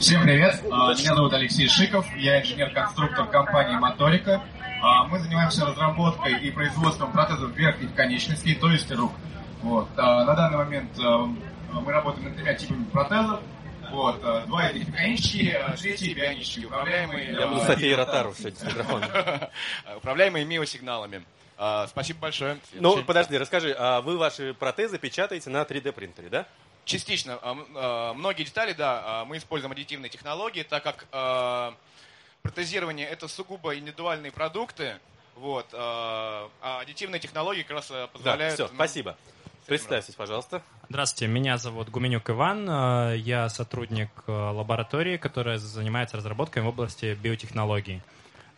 Всем привет, А, меня зовут Алексей Шиков, я инженер-конструктор компании Моторика. А, Мы занимаемся разработкой и производством протезов верхних конечностей, то есть рук. Вот. а, На данный момент мы работаем над тремя типами протезов. Вот. Два этих механические, а третий бионический, управляемый... Я буду Софией Ротару сегодня с микрофоном. Управляемые миосигналами. Спасибо большое. Ну, подожди, расскажи, а вы ваши протезы печатаете на 3D принтере, да? Частично. А, а, Многие детали, да, а, мы используем аддитивные технологии, так как протезирование это сугубо индивидуальные продукты, вот, а аддитивные технологии как раз Да, позволяют... все, ну, спасибо. Представьтесь, пожалуйста. Здравствуйте, меня зовут Гуменюк Иван. Э, Я сотрудник э, лаборатории, которая занимается разработкой в области биотехнологий.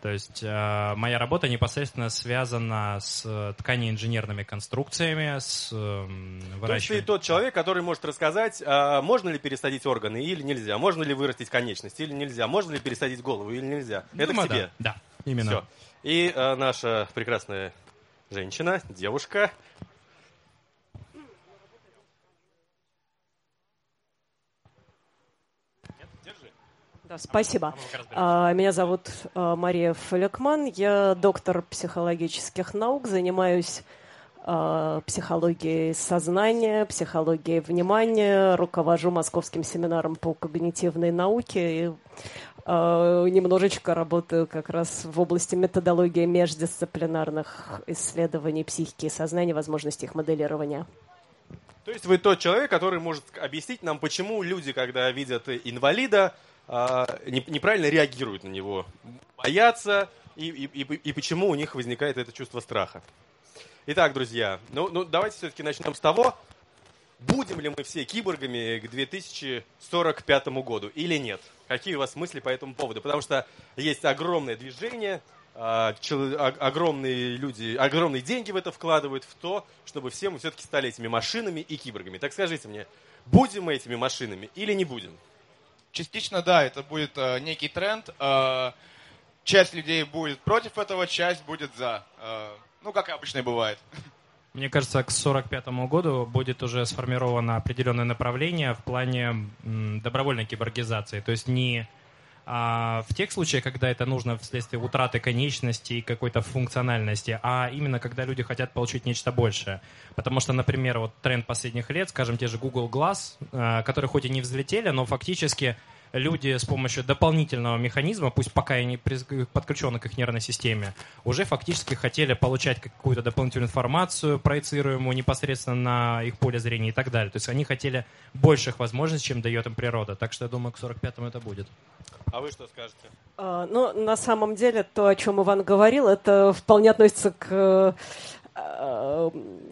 То есть э, моя работа непосредственно связана с э, тканеинженерными конструкциями, с эм, То есть ты выращиванием... тот человек, который может рассказать, а, можно ли пересадить органы или нельзя, можно ли вырастить конечность или нельзя, можно ли пересадить голову или нельзя. Это Думаю, к тебе. Да, да, именно. Все. И а, наша прекрасная женщина, девушка. Да, спасибо. А Меня зовут а, Мария Фалякман. Я доктор психологических наук, занимаюсь а, психологией сознания, психологией внимания, руковожу московским семинаром по когнитивной науке и немножечко работаю как раз в области методологии междисциплинарных исследований психики и сознания, возможностей их моделирования. То есть вы тот человек, который может объяснить нам, почему люди, когда видят инвалида, неправильно реагируют на него, боятся, и, и- и- и почему у них возникает это чувство страха. Итак, друзья, ну, ну давайте все-таки начнем с того, будем ли мы все киборгами к 2045 году или нет. Какие у вас мысли по этому поводу? Потому что есть огромное движение, а, о- огромные люди, огромные деньги в это вкладывают, в то, чтобы все мы все-таки стали этими машинами и киборгами. Так скажите мне, будем мы этими машинами или не будем? Частично, да, это будет э, некий тренд. Э, часть людей будет против этого, часть будет за. Э, ну, как обычно и бывает. Мне кажется, к 1945 году будет уже сформировано определенное направление в плане добровольной киборгизации. То есть не а, в тех случаях, когда это нужно вследствие утраты конечностей и какой-то функциональности, а именно когда люди хотят получить нечто большее. Потому что, например, вот тренд последних лет, скажем, те же Google Glass, а, которые хоть и не взлетели, но фактически люди с помощью дополнительного механизма, пусть пока и не приз- подключен к их нервной системе, уже фактически хотели получать какую-то дополнительную информацию, проецируемую непосредственно на их поле зрения и так далее. То есть они хотели больших возможностей, чем дает им природа. Так что я думаю, к 45-му это будет. А вы что скажете? А, Ну, на самом деле, то, о чем Иван говорил, это вполне относится к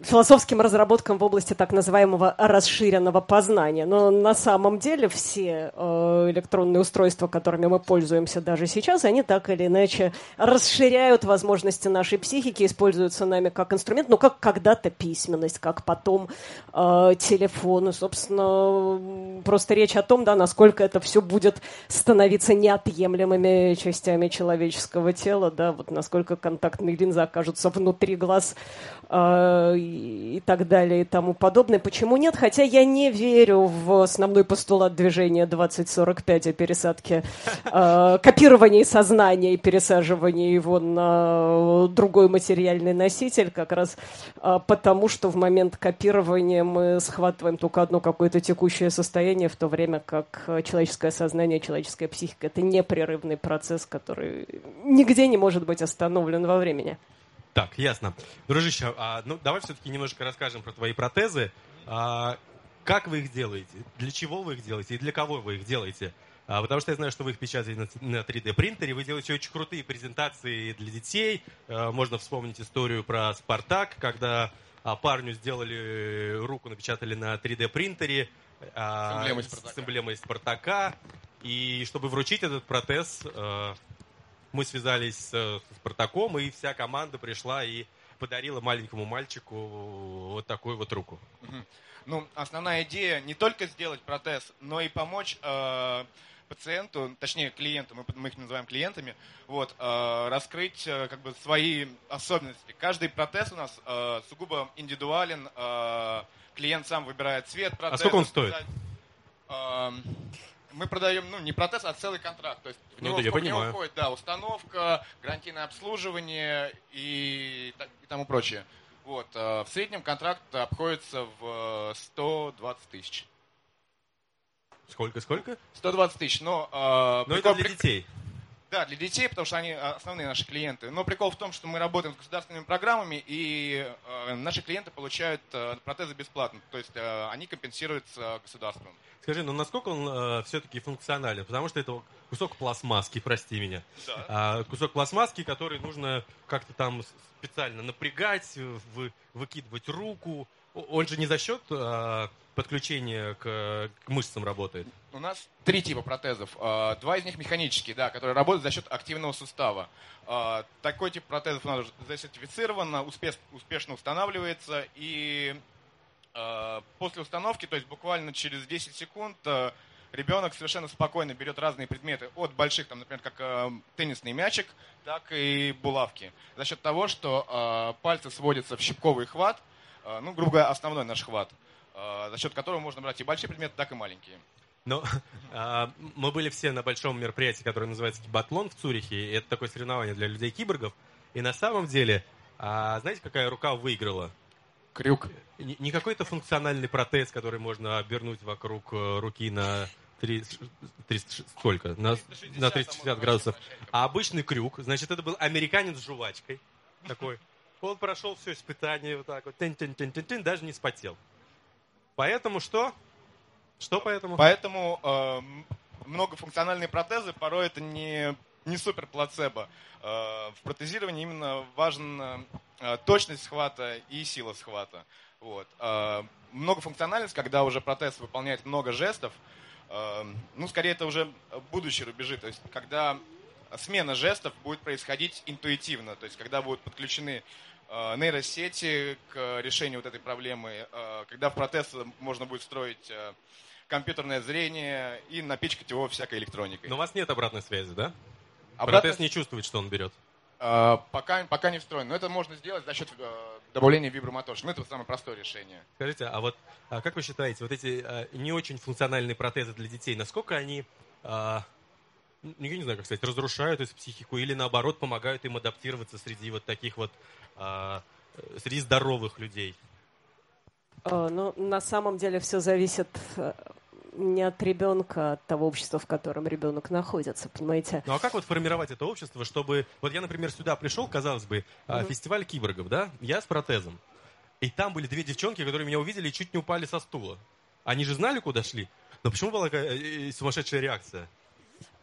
философским разработкам в области так называемого расширенного познания. Но на самом деле все э, электронные устройства, которыми мы пользуемся даже сейчас, они так или иначе расширяют возможности нашей психики, используются нами как инструмент, ну, как когда-то письменность, как потом э, телефон. И, собственно, м, просто речь о том, да, насколько это все будет становиться неотъемлемыми частями человеческого тела, да, вот насколько контактные линзы окажутся внутри глаз э, и, и так далее и тому подобное. Почему нет? Хотя я не верю в основной постулат движения 2045 о пересадке, э, копировании сознания и пересаживании его на другой материальный носитель, как раз э, потому, что в момент копирования мы схватываем только одно какое-то текущее состояние, в то время как э, человеческое сознание, человеческая психика — это непрерывный процесс, который нигде не может быть остановлен во времени. Так, ясно. Дружище, а, ну давай все-таки немножко расскажем про твои протезы. А, как вы их делаете? Для чего вы их делаете? И для кого вы их делаете? А, потому что я знаю, что вы их печатаете на, на 3D принтере, вы делаете очень крутые презентации для детей. А, можно вспомнить историю про Спартак, когда а, парню сделали руку, напечатали на 3D принтере а, С эмблемой «Спартака». с эмблемой Спартака. И чтобы вручить этот протез, а, мы связались с Спартаком, и вся команда пришла и подарила маленькому мальчику вот такую вот руку. Ну, основная идея не только сделать протез, но и помочь э, пациенту, точнее клиенту, мы, мы их называем клиентами, вот, э, раскрыть э, как бы свои особенности. Каждый протез у нас э, сугубо индивидуален, э, клиент сам выбирает цвет протеза. сколько он стоит? Э, мы продаем, ну, не протез, а целый контракт. То есть в Ну него, да, я в него понимаю. входит, да, установка, гарантийное обслуживание и, и тому прочее. Вот. э, В среднем контракт обходится в э, 120 тысяч. Сколько, сколько? 120 тысяч, но... э, Но прикол- это для детей. Да, для детей, потому что они э, основные наши клиенты. Но прикол в том, что мы работаем с государственными программами, и э, наши клиенты получают э, протезы бесплатно. То есть э, они компенсируются государством. Скажи, ну насколько он все-таки функционален? Потому что это кусок пластмасски, прости меня. Да. А, кусок пластмасски, который нужно как-то там специально напрягать, вы- выкидывать руку. Он же не за счет а, подключения к, к мышцам работает. У нас три типа протезов. Э, Два из них механические, да, которые работают за счет активного сустава. Э, Такой тип протезов у нас засертифицирован, успеш- успешно устанавливается. И э, после установки, то есть буквально через 10 секунд, ребенок совершенно спокойно берет разные предметы. От больших, там, например, как теннисный мячик, так и булавки. За счет того, что пальцы сводятся в щипковый хват, ну, грубо говоря, основной наш хват, за счет которого можно брать и большие предметы, так и маленькие. Но а, мы были все на большом мероприятии, которое называется Батлон в Цюрихе. И это такое соревнование для людей-киборгов. И на самом деле, а, знаете, какая рука выиграла? Крюк. Не не какой-то функциональный протез, который можно обернуть вокруг э, руки на 30, 300, сколько? На, 360, на а 360 можно градусов. А обычный крюк, значит, это был американец с жвачкой. Такой. Он прошел все испытание вот так вот. Тын-тын-тын-тын-тын, даже не спотел. Поэтому что? Что поэтому? Поэтому э, многофункциональные протезы порой это не, не супер плацебо. Э, в протезировании именно важна э, точность схвата и сила схвата. Вот. Э, многофункциональность, когда уже протез выполняет много жестов, э, ну, скорее это уже будущие рубежи. То есть, когда смена жестов будет происходить интуитивно. То есть, когда будут подключены нейросети к решению вот этой проблемы, э, когда в протез можно будет встроить э, компьютерное зрение и напичкать его всякой электроникой. Но у вас нет обратной связи, да? Обратно- Протез не чувствует, что он берет. э, пока, пока не встроен. Но это можно сделать за счет э, добавления вибромотора. Ну, это самое простое решение. Скажите, а вот а как вы считаете, вот эти а, не очень функциональные протезы для детей, насколько они, а, я не знаю, как сказать, разрушают их психику или наоборот помогают им адаптироваться среди вот таких вот, а, э, среди здоровых людей? Э, Ну, на самом деле все зависит э, не от ребенка, а от того общества, в котором ребенок находится, понимаете? Ну а как вот формировать это общество, чтобы... Вот я, например, сюда пришел, казалось бы, а, Мгм. фестиваль киборгов, да? Я с протезом. И там были две девчонки, которые меня увидели и чуть не упали со стула. Они же знали, куда шли. Но почему была такая э, сумасшедшая реакция?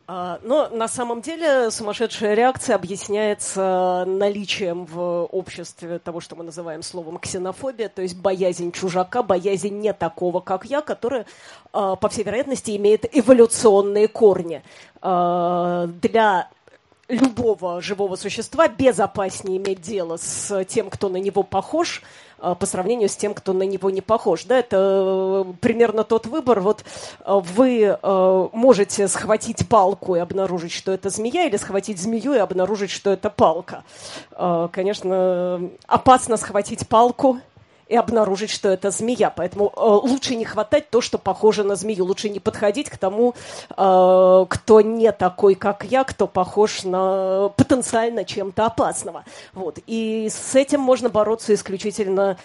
А, Но на самом деле сумасшедшая реакция объясняется наличием в обществе того, что мы называем словом ксенофобия, то есть боязнь чужака, боязнь не такого, как я, которая, а, по всей вероятности, имеет эволюционные корни. А, Для любого живого существа безопаснее иметь дело с тем, кто на него похож, по сравнению с тем, кто на него не похож. Да, это э, примерно тот выбор. Вот э, вы э, можете схватить палку и обнаружить, что это змея, или схватить змею и обнаружить, что это палка. Конечно, опасно схватить палку и обнаружить, что это змея. Поэтому э, лучше не хватать то, что похоже на змею. Лучше не подходить к тому, э, кто не такой, как я, кто похож на потенциально чем-то опасного. Вот. И с этим можно бороться исключительно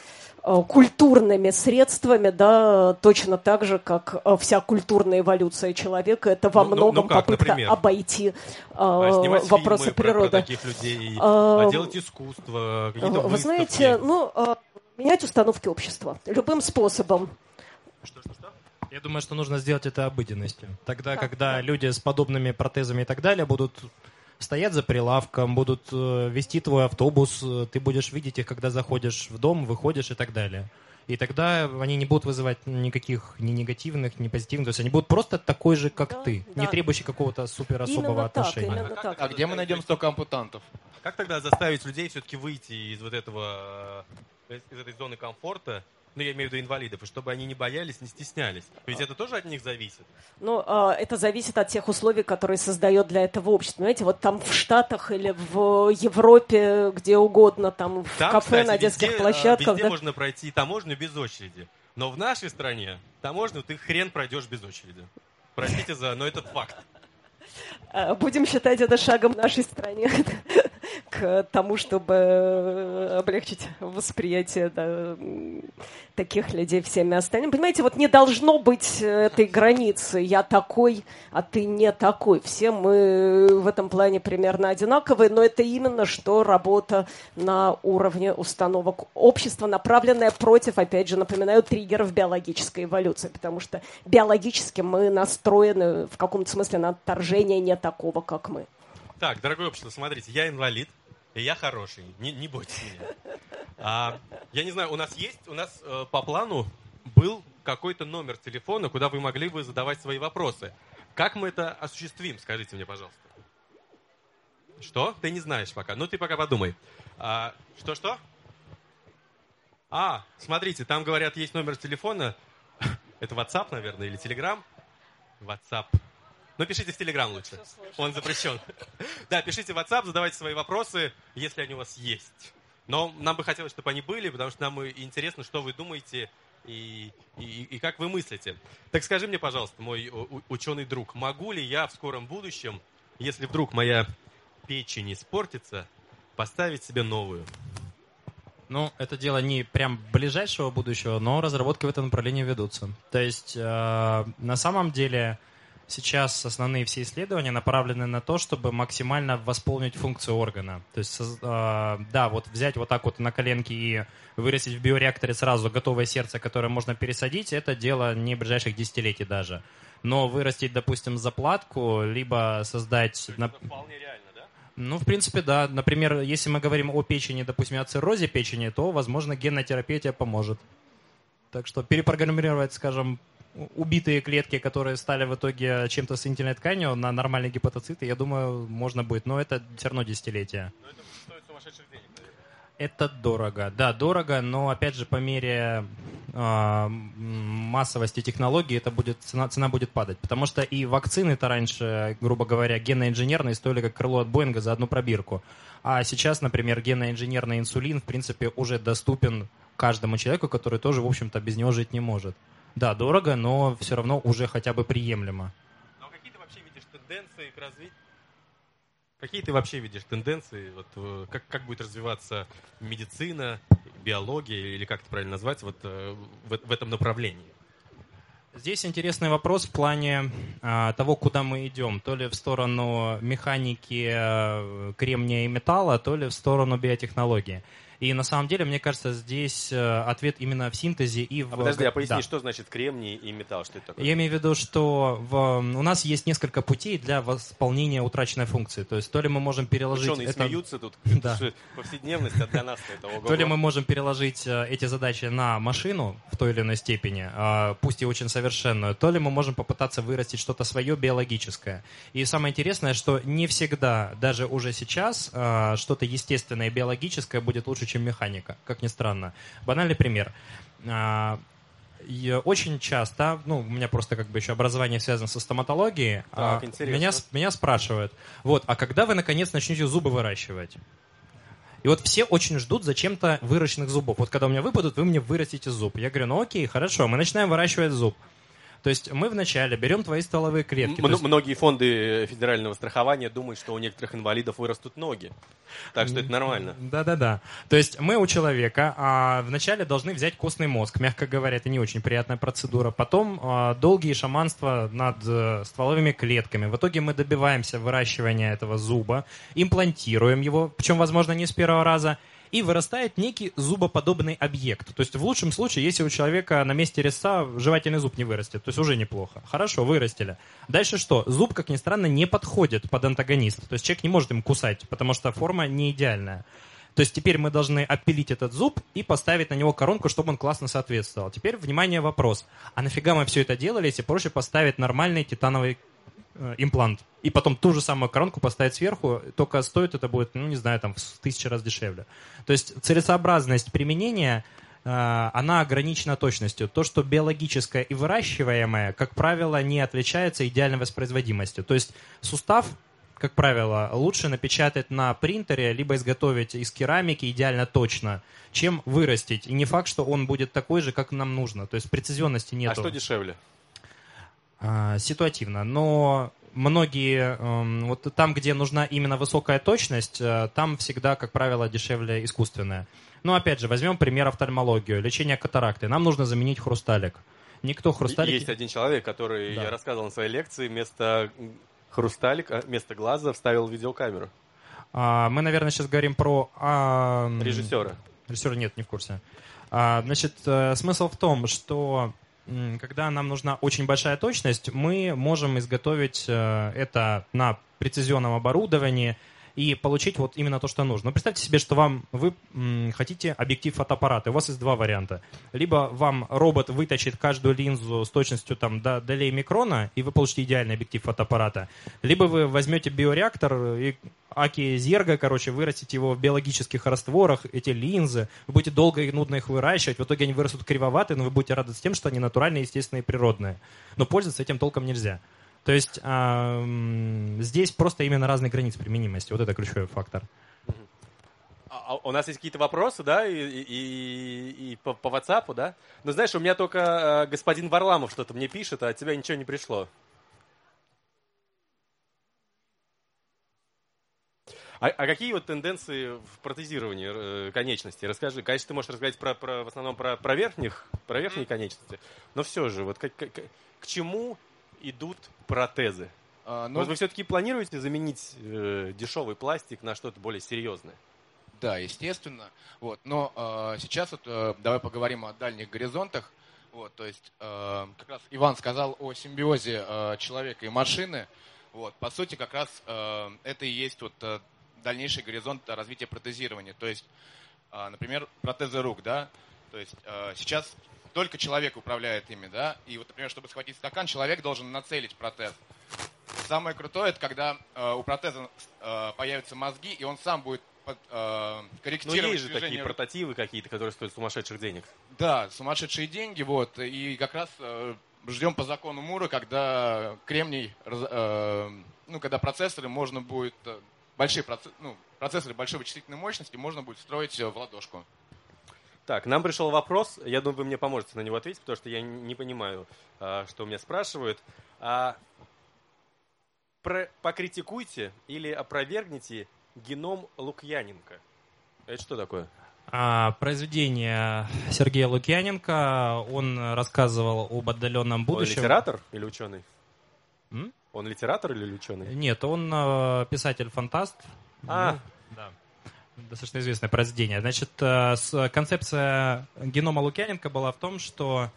э, культурными средствами, да, точно так же, как э, вся культурная эволюция человека, это во Ну, ну, многом ну как, попытка например? обойти э, А вопросы фильмы про- про природы. таких людей, А, а делать искусство, какие-то Вы выставки. знаете, ну, менять установки общества любым способом. Я думаю, что нужно сделать это обыденностью. Тогда, Да, когда да. люди с подобными протезами и так далее будут стоять за прилавком, будут э, вести твой автобус, э, ты будешь видеть их, когда заходишь в дом, выходишь и так далее. И тогда они не будут вызывать никаких ни негативных, ни позитивных. То есть они будут просто такой же, как Да, ты, да. не требующий какого-то супер особого так, отношения. А так. это А где мы найдем столько ампутантов? Как тогда заставить людей все-таки выйти из вот этого, э, из из этой зоны комфорта, ну, я имею в виду инвалидов, и чтобы они не боялись, не стеснялись? Ведь это тоже от них зависит. Ну, а, это зависит от тех условий, которые создает для этого общество. Понимаете, вот там в Штатах или в Европе, где угодно, там в Там, кафе, кстати, на детских везде, э, площадках. Везде да. можно пройти таможню без очереди. Но в нашей стране таможню ты хрен пройдешь без очереди. Простите за, но это факт. Э, будем считать это шагом нашей стране к тому, чтобы облегчить восприятие да, таких людей всеми остальными. Понимаете, вот не должно быть этой границы «я такой, а ты не такой». Все мы в этом плане примерно одинаковые, но это именно что работа на уровне установок общества, направленная против, опять же, напоминаю, триггеров биологической эволюции, потому что биологически мы настроены в каком-то смысле на отторжение не такого, как мы. Так, дорогое общество, смотрите, я инвалид, и я хороший, не, не бойтесь меня. А, я не знаю, у нас есть, у нас э, по плану был какой-то номер телефона, куда вы могли бы задавать свои вопросы. Как мы это осуществим, скажите мне, пожалуйста. Что? Ты не знаешь пока. Ну, ты пока подумай. А, что-что? А, смотрите, там говорят, есть номер телефона. Это WhatsApp, наверное, или Telegram? WhatsApp. Ну, пишите в Телеграм лучше. Он запрещен. Да, пишите в WhatsApp, задавайте свои вопросы, если они у вас есть. Но нам бы хотелось, чтобы они были, потому что нам интересно, что вы думаете и, и, и как вы мыслите. Так скажи мне, пожалуйста, мой ученый друг, могу ли я в скором будущем, если вдруг моя печень испортится, поставить себе новую? Ну, это дело не прям ближайшего будущего, но разработки в этом направлении ведутся. То есть, э, на самом деле, сейчас основные все исследования направлены на то, чтобы максимально восполнить функцию органа. То есть, э, да, вот взять вот так вот на коленке и вырастить в биореакторе сразу готовое сердце, которое можно пересадить, это дело не ближайших десятилетий даже. Но вырастить, допустим, заплатку, либо создать... Это вполне реально, да? Ну, в принципе, да. Например, если мы говорим о печени, допустим, о циррозе печени, то, возможно, генная терапия тебе поможет. Так что перепрограммировать, скажем, убитые клетки, которые стали в итоге чем-то соединительной тканью на нормальные гепатоциты, я думаю, можно будет. Но это все равно десятилетия. Но это стоит сумасшедших денег, Это дорого. Да, дорого, но опять же по мере э, массовости технологий это будет, цена, цена будет падать. Потому что и вакцины-то раньше, грубо говоря, генно-инженерные стоили как крыло от Боинга за одну пробирку. А сейчас, например, генно-инженерный инсулин, в принципе, уже доступен каждому человеку, который тоже, в общем-то, без него жить не может. Да, дорого, но все равно уже хотя бы приемлемо. Но какие ты вообще видишь тенденции к развитию? Какие ты вообще видишь тенденции, вот, э, как, как будет развиваться медицина, биология, или как это правильно назвать, вот, э, в, в этом направлении? Здесь интересный вопрос в плане а, того, куда мы идем. То ли в сторону механики а, кремния и металла, то ли в сторону биотехнологии. И на самом деле, мне кажется, здесь э, ответ именно в синтезе и в... А подожди, а поясни, да. что значит кремний и металл? Что это такое? Я имею в виду, что в... у нас есть несколько путей для восполнения утраченной функции. То есть то ли мы можем переложить... Ученые это... смеются тут. Да. Повседневность, а для нас это ого То ли мы можем переложить э, эти задачи на машину в той или иной степени, а, пусть и очень совершенную, то ли мы можем попытаться вырастить что-то свое биологическое. И самое интересное, что не всегда, даже уже сейчас, а, что-то естественное биологическое будет лучше, чем механика, как ни странно. Банальный пример. А, очень часто, ну, у меня просто как бы еще образование связано со стоматологией, так, а, меня, меня спрашивают, вот, а когда вы наконец начнете зубы выращивать? И вот все очень ждут зачем-то выращенных зубов. Вот когда у меня выпадут, вы мне вырастите зуб. Я говорю, ну окей, хорошо, мы начинаем выращивать зуб. То есть мы вначале берем твои стволовые клетки. М- есть... Многие фонды федерального страхования думают, что у некоторых инвалидов вырастут ноги. Так что это нормально. Да-да-да. То есть мы у человека а, вначале должны взять костный мозг. Мягко говоря, это не очень приятная процедура. Потом а, долгие шаманства над а, стволовыми клетками. В итоге мы добиваемся выращивания этого зуба, имплантируем его, причем, возможно, не с первого раза, и вырастает некий зубоподобный объект. То есть в лучшем случае, если у человека на месте резца жевательный зуб не вырастет, то есть уже неплохо. Хорошо, вырастили. Дальше что? Зуб, как ни странно, не подходит под антагонист. То есть человек не может им кусать, потому что форма не идеальная. То есть теперь мы должны отпилить этот зуб и поставить на него коронку, чтобы он классно соответствовал. Теперь, внимание, вопрос. А нафига мы все это делали, если проще поставить нормальный титановый имплант, и потом ту же самую коронку поставить сверху, только стоит это будет, ну, не знаю, там, в тысячу раз дешевле. То есть целесообразность применения э, она ограничена точностью. То, что биологическое и выращиваемое, как правило, не отличается идеальной воспроизводимостью. То есть сустав, как правило, лучше напечатать на принтере, либо изготовить из керамики идеально точно, чем вырастить. И не факт, что он будет такой же, как нам нужно. То есть прецизионности нет. А что дешевле? А, ситуативно, но многие, эм, вот там, где нужна именно высокая точность, э, там всегда, как правило, дешевле искусственная. Но опять же, возьмем пример офтальмологию, лечение катаракты. Нам нужно заменить хрусталик. Никто хрусталик... Есть один человек, который, Да. я рассказывал на своей лекции, вместо хрусталика, вместо глаза вставил видеокамеру. А, мы, наверное, сейчас говорим про... а, Режиссера. Режиссер нет, не в курсе. А, значит, э, смысл в том, что когда нам нужна очень большая точность, мы можем изготовить э, это на прецизионном оборудовании и получить вот именно то, что нужно. Но представьте себе, что вам вы м, хотите объектив фотоаппарата. У вас есть два варианта. Либо вам робот выточит каждую линзу с точностью там до долей микрона, и вы получите идеальный объектив фотоаппарата. Либо вы возьмете биореактор и аки зерга, короче, вырастите его в биологических растворах, эти линзы, вы будете долго и нудно их выращивать, в итоге они вырастут кривоватые, но вы будете радоваться тем, что они натуральные, естественные и природные. Но пользоваться этим толком нельзя. То есть а, м, здесь просто именно разные границы применимости. Вот это ключевой фактор. А, а у нас есть какие-то вопросы, да, и, и- и- по, по WhatsApp, да? Ну, знаешь, у меня только э, господин Варламов что-то мне пишет, а от тебя ничего не пришло. А, а какие вот тенденции в протезировании э, конечностей? Расскажи. Конечно, ты можешь рассказать про, про- в основном про, про верхних, про верхние конечности, но все же, вот как- как- к чему идут протезы? А, ну, Может, вы все-таки планируете заменить э, дешевый пластик на что-то более серьезное? Да, естественно. Вот. Но э, сейчас вот, э, давай поговорим о дальних горизонтах. Вот, то есть, э, как раз Иван сказал о симбиозе э, человека и машины. Вот, по сути, как раз э, это и есть вот, э, дальнейший горизонт развития протезирования. То есть, э, например, протезы рук, да. То есть э, сейчас только человек управляет ими, да. И вот, например, чтобы схватить стакан, человек должен нацелить протез. Самое крутое, это когда э, у протеза э, появятся мозги, и он сам будет под- э, корректировать есть же такие движение прототипы какие-то, которые стоят сумасшедших денег. Да, сумасшедшие деньги, вот, и как раз э, ждем по закону Мура, когда кремний, э, ну, когда процессоры можно будет, э, большие проце- ну, процессоры большой вычислительной мощности можно будет строить э, в ладошку. Так, нам пришел вопрос, я думаю, вы мне поможете на него ответить, потому что я не понимаю, а, что меня спрашивают. А, про- покритикуйте или опровергните геном Лукьяненко. Это что такое? А, произведение Сергея Лукьяненко, он рассказывал об отдаленном Он будущем. литератор или ученый? М? Он литератор или ученый? Нет, он э, писатель-фантаст. А. Да. Достаточно известное произведение. Значит, э, концепция генома Лукьяненко была в том, что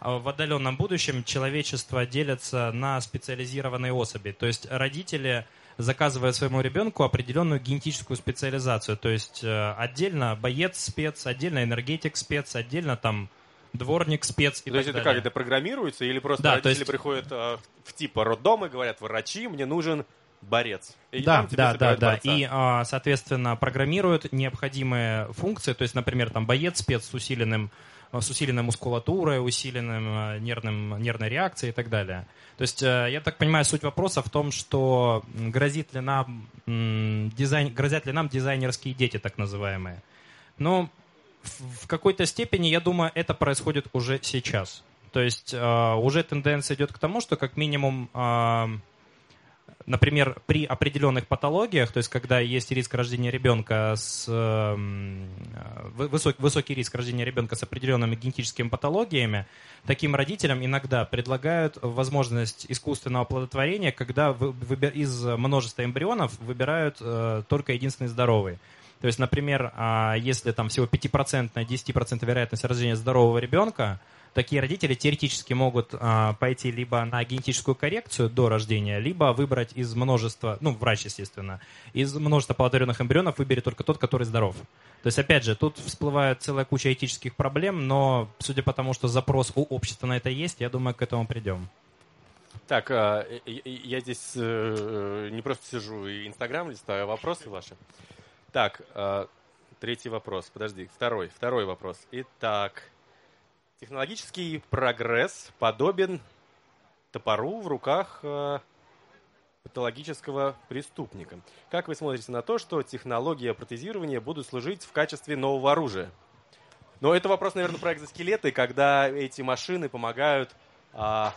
э, в отдаленном будущем человечество делится на специализированные особи. То есть родители заказывают своему ребенку определенную генетическую специализацию. То есть э, отдельно боец спец, отдельно энергетик спец, отдельно там дворник спец и то есть так это далее. как, это программируется или просто Да, родители есть- приходят в, в типа роддом и говорят, врачи, мне нужен борец. И Да, да, да, да. борца. И, а, соответственно, программируют необходимые функции, то есть, например, там боец спец с усиленным с усиленной мускулатурой, усиленным э, нервным, нервной реакцией и так далее. То есть, э, я так понимаю, суть вопроса в том, что грозит ли нам дизайн, грозят ли нам дизайнерские дети, так называемые. Но в какой-то степени, я думаю, это происходит уже сейчас. То есть э, уже тенденция идет к тому, что как минимум например, при определенных патологиях, то есть когда есть риск рождения ребенка с эм, э, вы- высок- высокий риск рождения ребенка с определенными генетическими патологиями, таким родителям иногда предлагают возможность искусственного оплодотворения, когда из множества эмбрионов выбирают э, только единственный здоровый. То есть, например, а, если там всего 5%, 10% вероятность рождения здорового ребенка, такие родители теоретически могут а, пойти либо на генетическую коррекцию до рождения, либо выбрать из множества, ну, врач, естественно, из множества оплодотворенных эмбрионов выберет только тот, который здоров. То есть, опять же, тут всплывает целая куча этических проблем, но судя по тому, что запрос у общества на это есть, я думаю, к этому придем. Так, а, э, э, я здесь э, не просто сижу и Инстаграм листаю, а вопросы ваши. Так, а, третий вопрос, подожди, второй, второй вопрос. Итак, технологический прогресс подобен топору в руках э, патологического преступника. Как вы смотрите на то, что технологии протезирования будут служить в качестве нового оружия? Но это вопрос, наверное, про экзоскелеты, когда эти машины помогают а,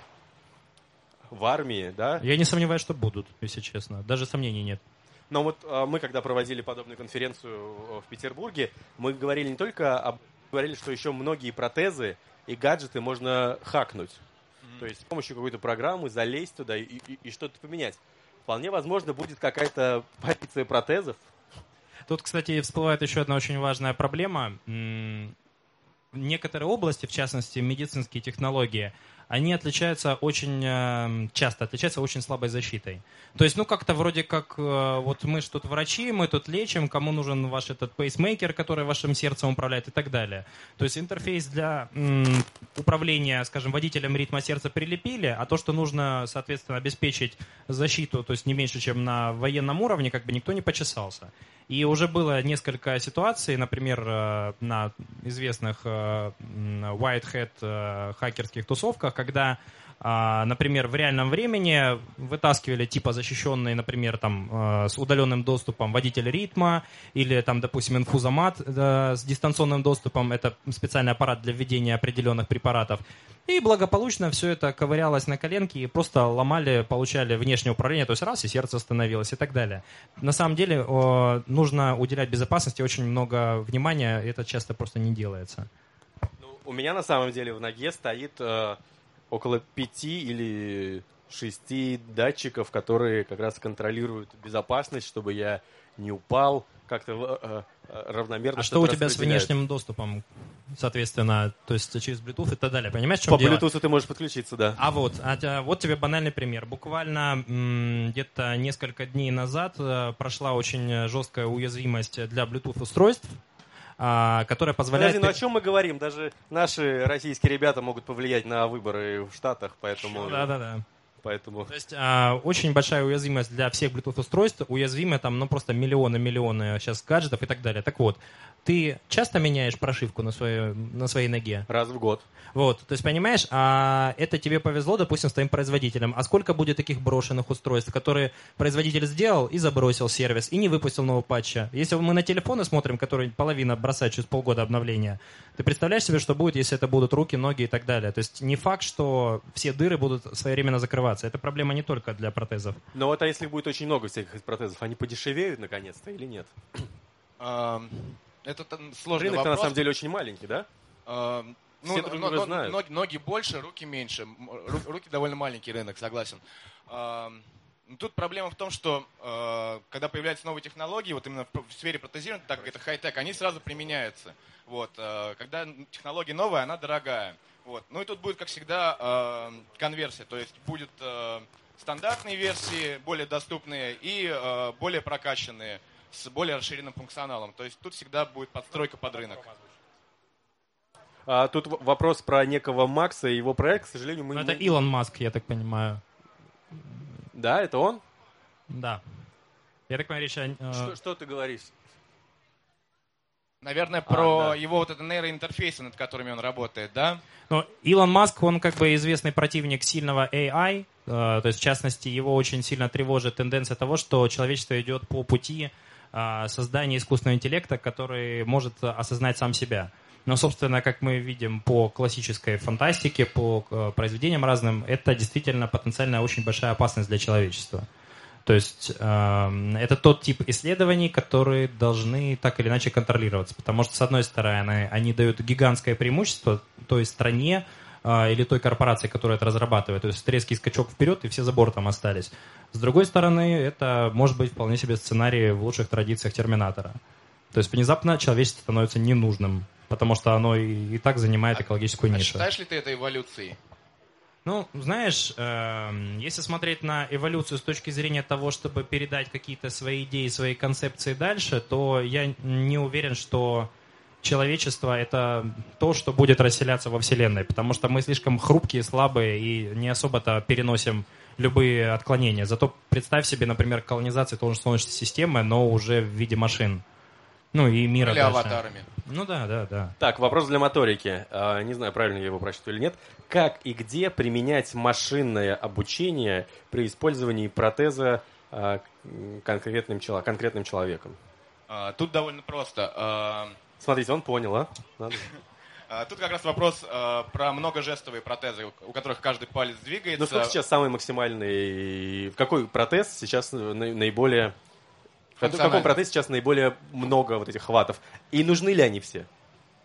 в армии, да? Я не сомневаюсь, что будут, если честно. Даже сомнений нет. Но вот а, мы, когда проводили подобную конференцию в Петербурге, мы говорили не только об... Говорили, что еще многие протезы и гаджеты можно хакнуть. Mm-hmm. То есть с помощью какой-то программы залезть туда и, и, и что-то поменять. Вполне возможно, будет какая-то полиция протезов. Тут, кстати, всплывает еще одна очень важная проблема. Некоторые области, в частности, медицинские технологии, они отличаются очень э, часто, отличаются очень слабой защитой. То есть, ну, как-то вроде как, э, вот мы же тут врачи, мы тут лечим, кому нужен ваш этот пейсмейкер, который вашим сердцем управляет и так далее. То есть интерфейс для м, управления, скажем, водителем ритма сердца прилепили, а то, что нужно, соответственно, обеспечить защиту, то есть не меньше, чем на военном уровне, как бы никто не почесался. И уже было несколько ситуаций, например, э, на известных э, White Hat э, хакерских тусовках, когда например, в реальном времени вытаскивали типа защищенные, например, там э, с удаленным доступом водитель ритма или там, допустим, инфузомат с дистанционным доступом, это специальный аппарат для введения определенных препаратов. И благополучно все это ковырялось на коленке и просто ломали, получали внешнее управление, то есть раз, и сердце остановилось и так далее. На самом деле нужно уделять безопасности очень много внимания, это часто просто не делается. Ну, у меня на самом деле в ноге стоит э, около пяти или шести датчиков, которые как раз контролируют безопасность, чтобы я не упал, как-то э, э равномерно. А что у тебя с внешним доступом, соответственно, то есть через Bluetooth и так далее? Понимаешь, в чем По дело? Bluetooth ты можешь подключиться, да. А вот, а, вот тебе банальный пример. Буквально где-то несколько дней назад э, прошла очень жесткая уязвимость для Bluetooth устройств а, которая позволяет... Подожди, ну о чем мы говорим? Даже наши российские ребята могут повлиять на выборы в Штатах, поэтому... Да-да-да. Поэтому... То есть а, очень большая уязвимость для всех Bluetooth устройств, уязвимы там, ну просто миллионы, миллионы сейчас гаджетов и так далее. Так вот, ты часто меняешь прошивку на своей, на своей ноге? Раз в год. Вот, то есть, понимаешь, а это тебе повезло, допустим, с твоим производителем. А сколько будет таких брошенных устройств, которые производитель сделал и забросил сервис, и не выпустил нового патча? Если мы на телефоны смотрим, которые половина бросает через полгода обновления, ты представляешь себе, что будет, если это будут руки, ноги и так далее? То есть не факт, что все дыры будут своевременно закрываться. Это проблема не только для протезов. Но вот а если будет очень много всяких протезов, они подешевеют наконец-то или нет? Это сложный Рынок на самом деле очень маленький, да? Ну, Все друг друга но, знают. Ноги, ноги больше, руки меньше. Руки довольно маленький рынок, согласен. Тут проблема в том, что э, когда появляются новые технологии, вот именно в сфере протезирования, так как это хай-тек, они сразу применяются. Вот, э, когда технология новая, она дорогая. Вот. Ну и тут будет, как всегда, э, конверсия. То есть будет э, стандартные версии, более доступные, и э, более прокачанные, с более расширенным функционалом. То есть тут всегда будет подстройка под рынок. А, тут вопрос про некого Макса и его проект, к сожалению, мы... Но ну, это Илон Маск, я так понимаю. Да, это он? Да. Я так понимаю, речь о... Э, что, что ты говоришь? Наверное, а, про а, да. его вот это нейроинтерфейсы, над которыми он работает, да? Ну, Илон Маск, он как бы известный противник сильного AI, э, то есть, в частности, его очень сильно тревожит тенденция того, что человечество идет по пути э, создания искусственного интеллекта, который может осознать сам себя. Но, собственно, как мы видим по классической фантастике, по э, произведениям разным, это действительно потенциально очень большая опасность для человечества. То есть э, это тот тип исследований, которые должны так или иначе контролироваться. Потому что, с одной стороны, они дают гигантское преимущество той стране э, или той корпорации, которая это разрабатывает. То есть резкий скачок вперед, и все за бортом остались. С другой стороны, это может быть вполне себе сценарий в лучших традициях Терминатора. То есть внезапно человечество становится ненужным потому что оно и, и так занимает а экологическую а, нишу. А считаешь ли ты это эволюцией? Ну, знаешь, э, если смотреть на эволюцию с точки зрения того, чтобы передать какие-то свои идеи, свои концепции дальше, то я не уверен, что человечество — это то, что будет расселяться во Вселенной, потому что мы слишком хрупкие, слабые и не особо-то переносим любые отклонения. Зато представь себе, например, колонизацию той же Солнечной системы, но уже в виде машин. Ну и мира Или дальше. аватарами. Ну да, да, да. Так, вопрос для моторики. А, не знаю, правильно я его прочитаю или нет. Как и где применять машинное обучение при использовании протеза а, конкретным, конкретным человеком? А, тут довольно просто. Смотрите, он понял, а? А, Тут как раз вопрос э, про многожестовые протезы, у которых каждый палец двигается. Ну сколько сейчас самый максимальный... Какой протез сейчас на- наиболее... В каком- протезе сейчас наиболее много вот этих хватов? И нужны ли они все?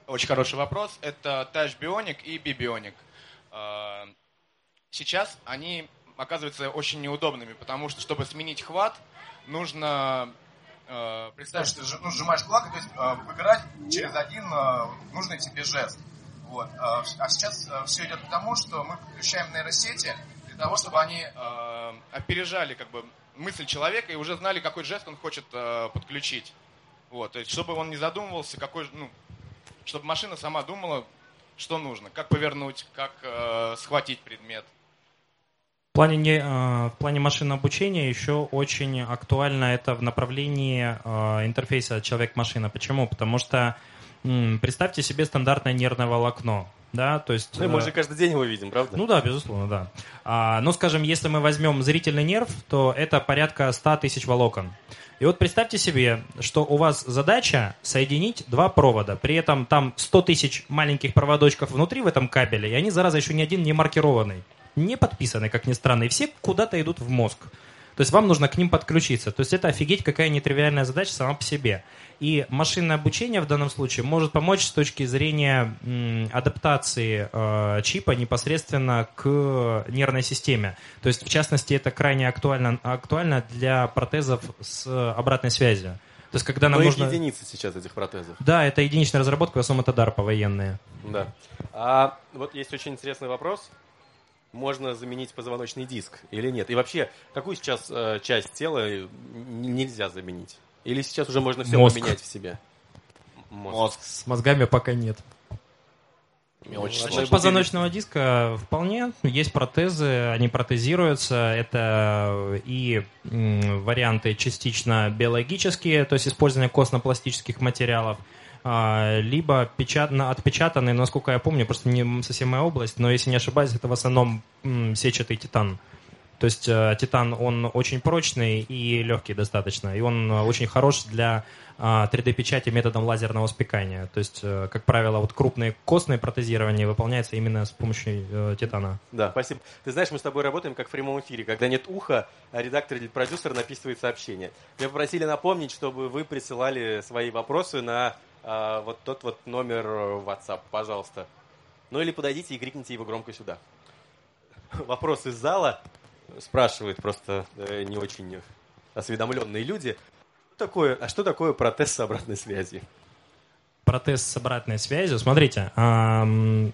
Очень хороший вопрос. Это Touch Bionic и B-Bionic. Э, Сейчас они оказываются очень неудобными, потому что, чтобы сменить хват, нужно э, представить, что ты ну, сжимаешь кулак, то есть э, выбирать через один э, нужный тебе жест. Вот. А а сейчас все идет к тому, что мы подключаем нейросети для того, чтобы они... э, опережали как бы мысль человека и уже знали, какой жест он хочет э, подключить. Вот, то есть, чтобы он не задумывался, какой, ну, чтобы машина сама думала, что нужно, как повернуть, как э, схватить предмет. В плане, не, э, в плане машинного обучения еще очень актуально это в направлении э, интерфейса человек-машина. Почему? Потому что представьте себе стандартное нервное волокно. Да, то есть, Ну, мы э, же каждый день его видим, правда? Ну да, безусловно, да. А, ну, скажем, если мы возьмем зрительный нерв, то это порядка 100 тысяч волокон. И вот представьте себе, что у вас задача соединить два провода. При этом там 100 тысяч маленьких проводочков внутри в этом кабеле, и они, зараза, еще ни один не маркированный, не подписаны, как ни странно, и все куда-то идут в мозг. То есть вам нужно к ним подключиться. То есть это офигеть какая нетривиальная задача сама по себе. И машинное обучение в данном случае может помочь с точки зрения адаптации э, чипа непосредственно к нервной системе. То есть, в частности, это крайне актуально, актуально для протезов с обратной связью. То есть, когда нам Но нужно... единицы сейчас этих протезов. Да, это единичная разработка, в основном это DARPA военные. Да. А вот есть очень интересный вопрос. Можно заменить позвоночный диск или нет? И вообще, какую сейчас э, часть тела э, нельзя заменить? Или сейчас уже можно все Мозг. поменять в себе? Мозг. Мозг. С мозгами пока нет. Мне очень Насчет позвоночного диска вполне. Есть протезы, они протезируются. Это и м, варианты частично биологические, то есть использование костно-пластических материалов, либо печат- на- отпечатанные, насколько я помню, просто не совсем моя область, но если не ошибаюсь, это в основном сетчатый титан. То есть э, титан, он очень прочный и легкий достаточно, и он э, очень хорош для а, 3D-печати методом лазерного спекания. То есть, э, как правило, вот крупные костные протезирования выполняются именно с помощью э, титана. Да, спасибо. Ты знаешь, мы с тобой работаем как в прямом эфире. Когда нет уха, а редактор или продюсер написывает сообщение. Меня попросили напомнить, чтобы вы присылали свои вопросы на а, вот тот вот номер э, WhatsApp, пожалуйста. Ну или подойдите и крикните его громко сюда. Вопрос из зала спрашивают просто э, не очень осведомленные люди. Такое, а что такое протез с обратной связью? Протез с обратной связью. Смотрите, э,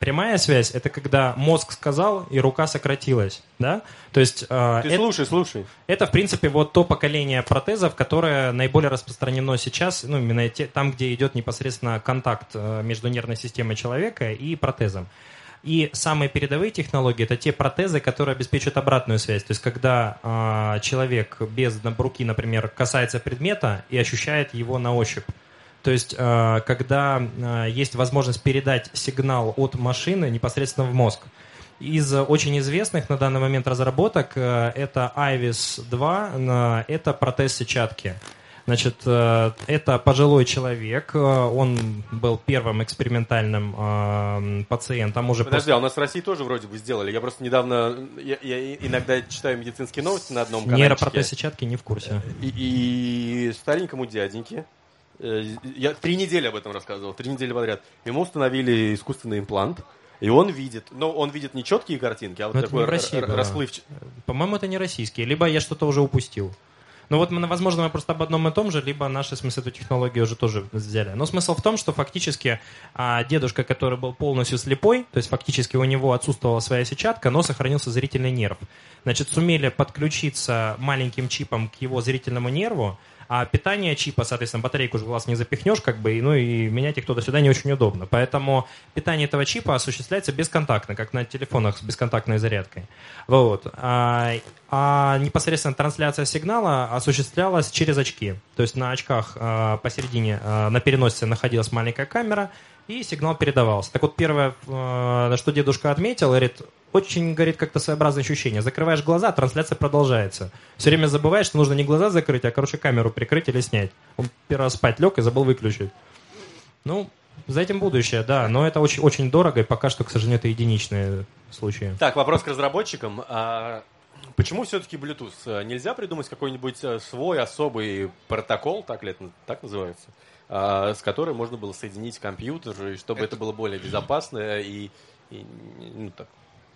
прямая связь это когда мозг сказал и рука сократилась, да? То есть э, Ты это- слушай, слушай. Это, в принципе, вот то поколение протезов, которое наиболее распространено сейчас, ну, именно те- там, где идет непосредственно контакт э, между нервной системой человека и протезом. И самые передовые технологии это те протезы, которые обеспечивают обратную связь. То есть, когда э, человек без руки, например, касается предмета и ощущает его на ощупь. То есть, э, когда э, есть возможность передать сигнал от машины непосредственно в мозг. Из очень известных на данный момент разработок э, это IVIS 2, э, это протез сетчатки. Значит, это пожилой человек, он был первым экспериментальным пациентом уже Подожди, а у нас в России тоже вроде бы сделали. Я просто недавно, я, я иногда читаю медицинские новости на одном после канале. нейропротез сетчатки не в курсе. И, и старенькому дяденьке, я три недели об этом рассказывал, три недели подряд, ему установили искусственный имплант, и он видит, но он видит не четкие картинки, а вот это такой расплывчатый. По-моему, это не российские, либо я что-то уже упустил. Ну вот, мы, возможно, мы просто об одном и том же, либо наши, в смысле, эту технологию уже тоже взяли. Но смысл в том, что фактически а, дедушка, который был полностью слепой, то есть фактически у него отсутствовала своя сетчатка, но сохранился зрительный нерв. Значит, сумели подключиться маленьким чипом к его зрительному нерву, а питание чипа, соответственно, батарейку же в глаз не запихнешь, как бы, ну и менять их туда-сюда не очень удобно. Поэтому питание этого чипа осуществляется бесконтактно, как на телефонах с бесконтактной зарядкой. Вот. А, а непосредственно трансляция сигнала осуществлялась через очки. То есть на очках а, посередине, а, на переносице находилась маленькая камера, и сигнал передавался. Так вот, первое, э, что дедушка отметил, говорит, очень, говорит, как-то своеобразное ощущение. Закрываешь глаза, трансляция продолжается. Все время забываешь, что нужно не глаза закрыть, а, короче, камеру прикрыть или снять. Он первый раз спать лег и забыл выключить. Ну, За этим будущее, да, но это очень, очень дорого, и пока что, к сожалению, это единичные случаи. Так, вопрос к разработчикам. А почему все-таки Bluetooth? Нельзя придумать какой-нибудь э, свой особый протокол, так ли это так называется, с которым можно было соединить компьютер, и чтобы это, это было более безопасно и, и ну, так,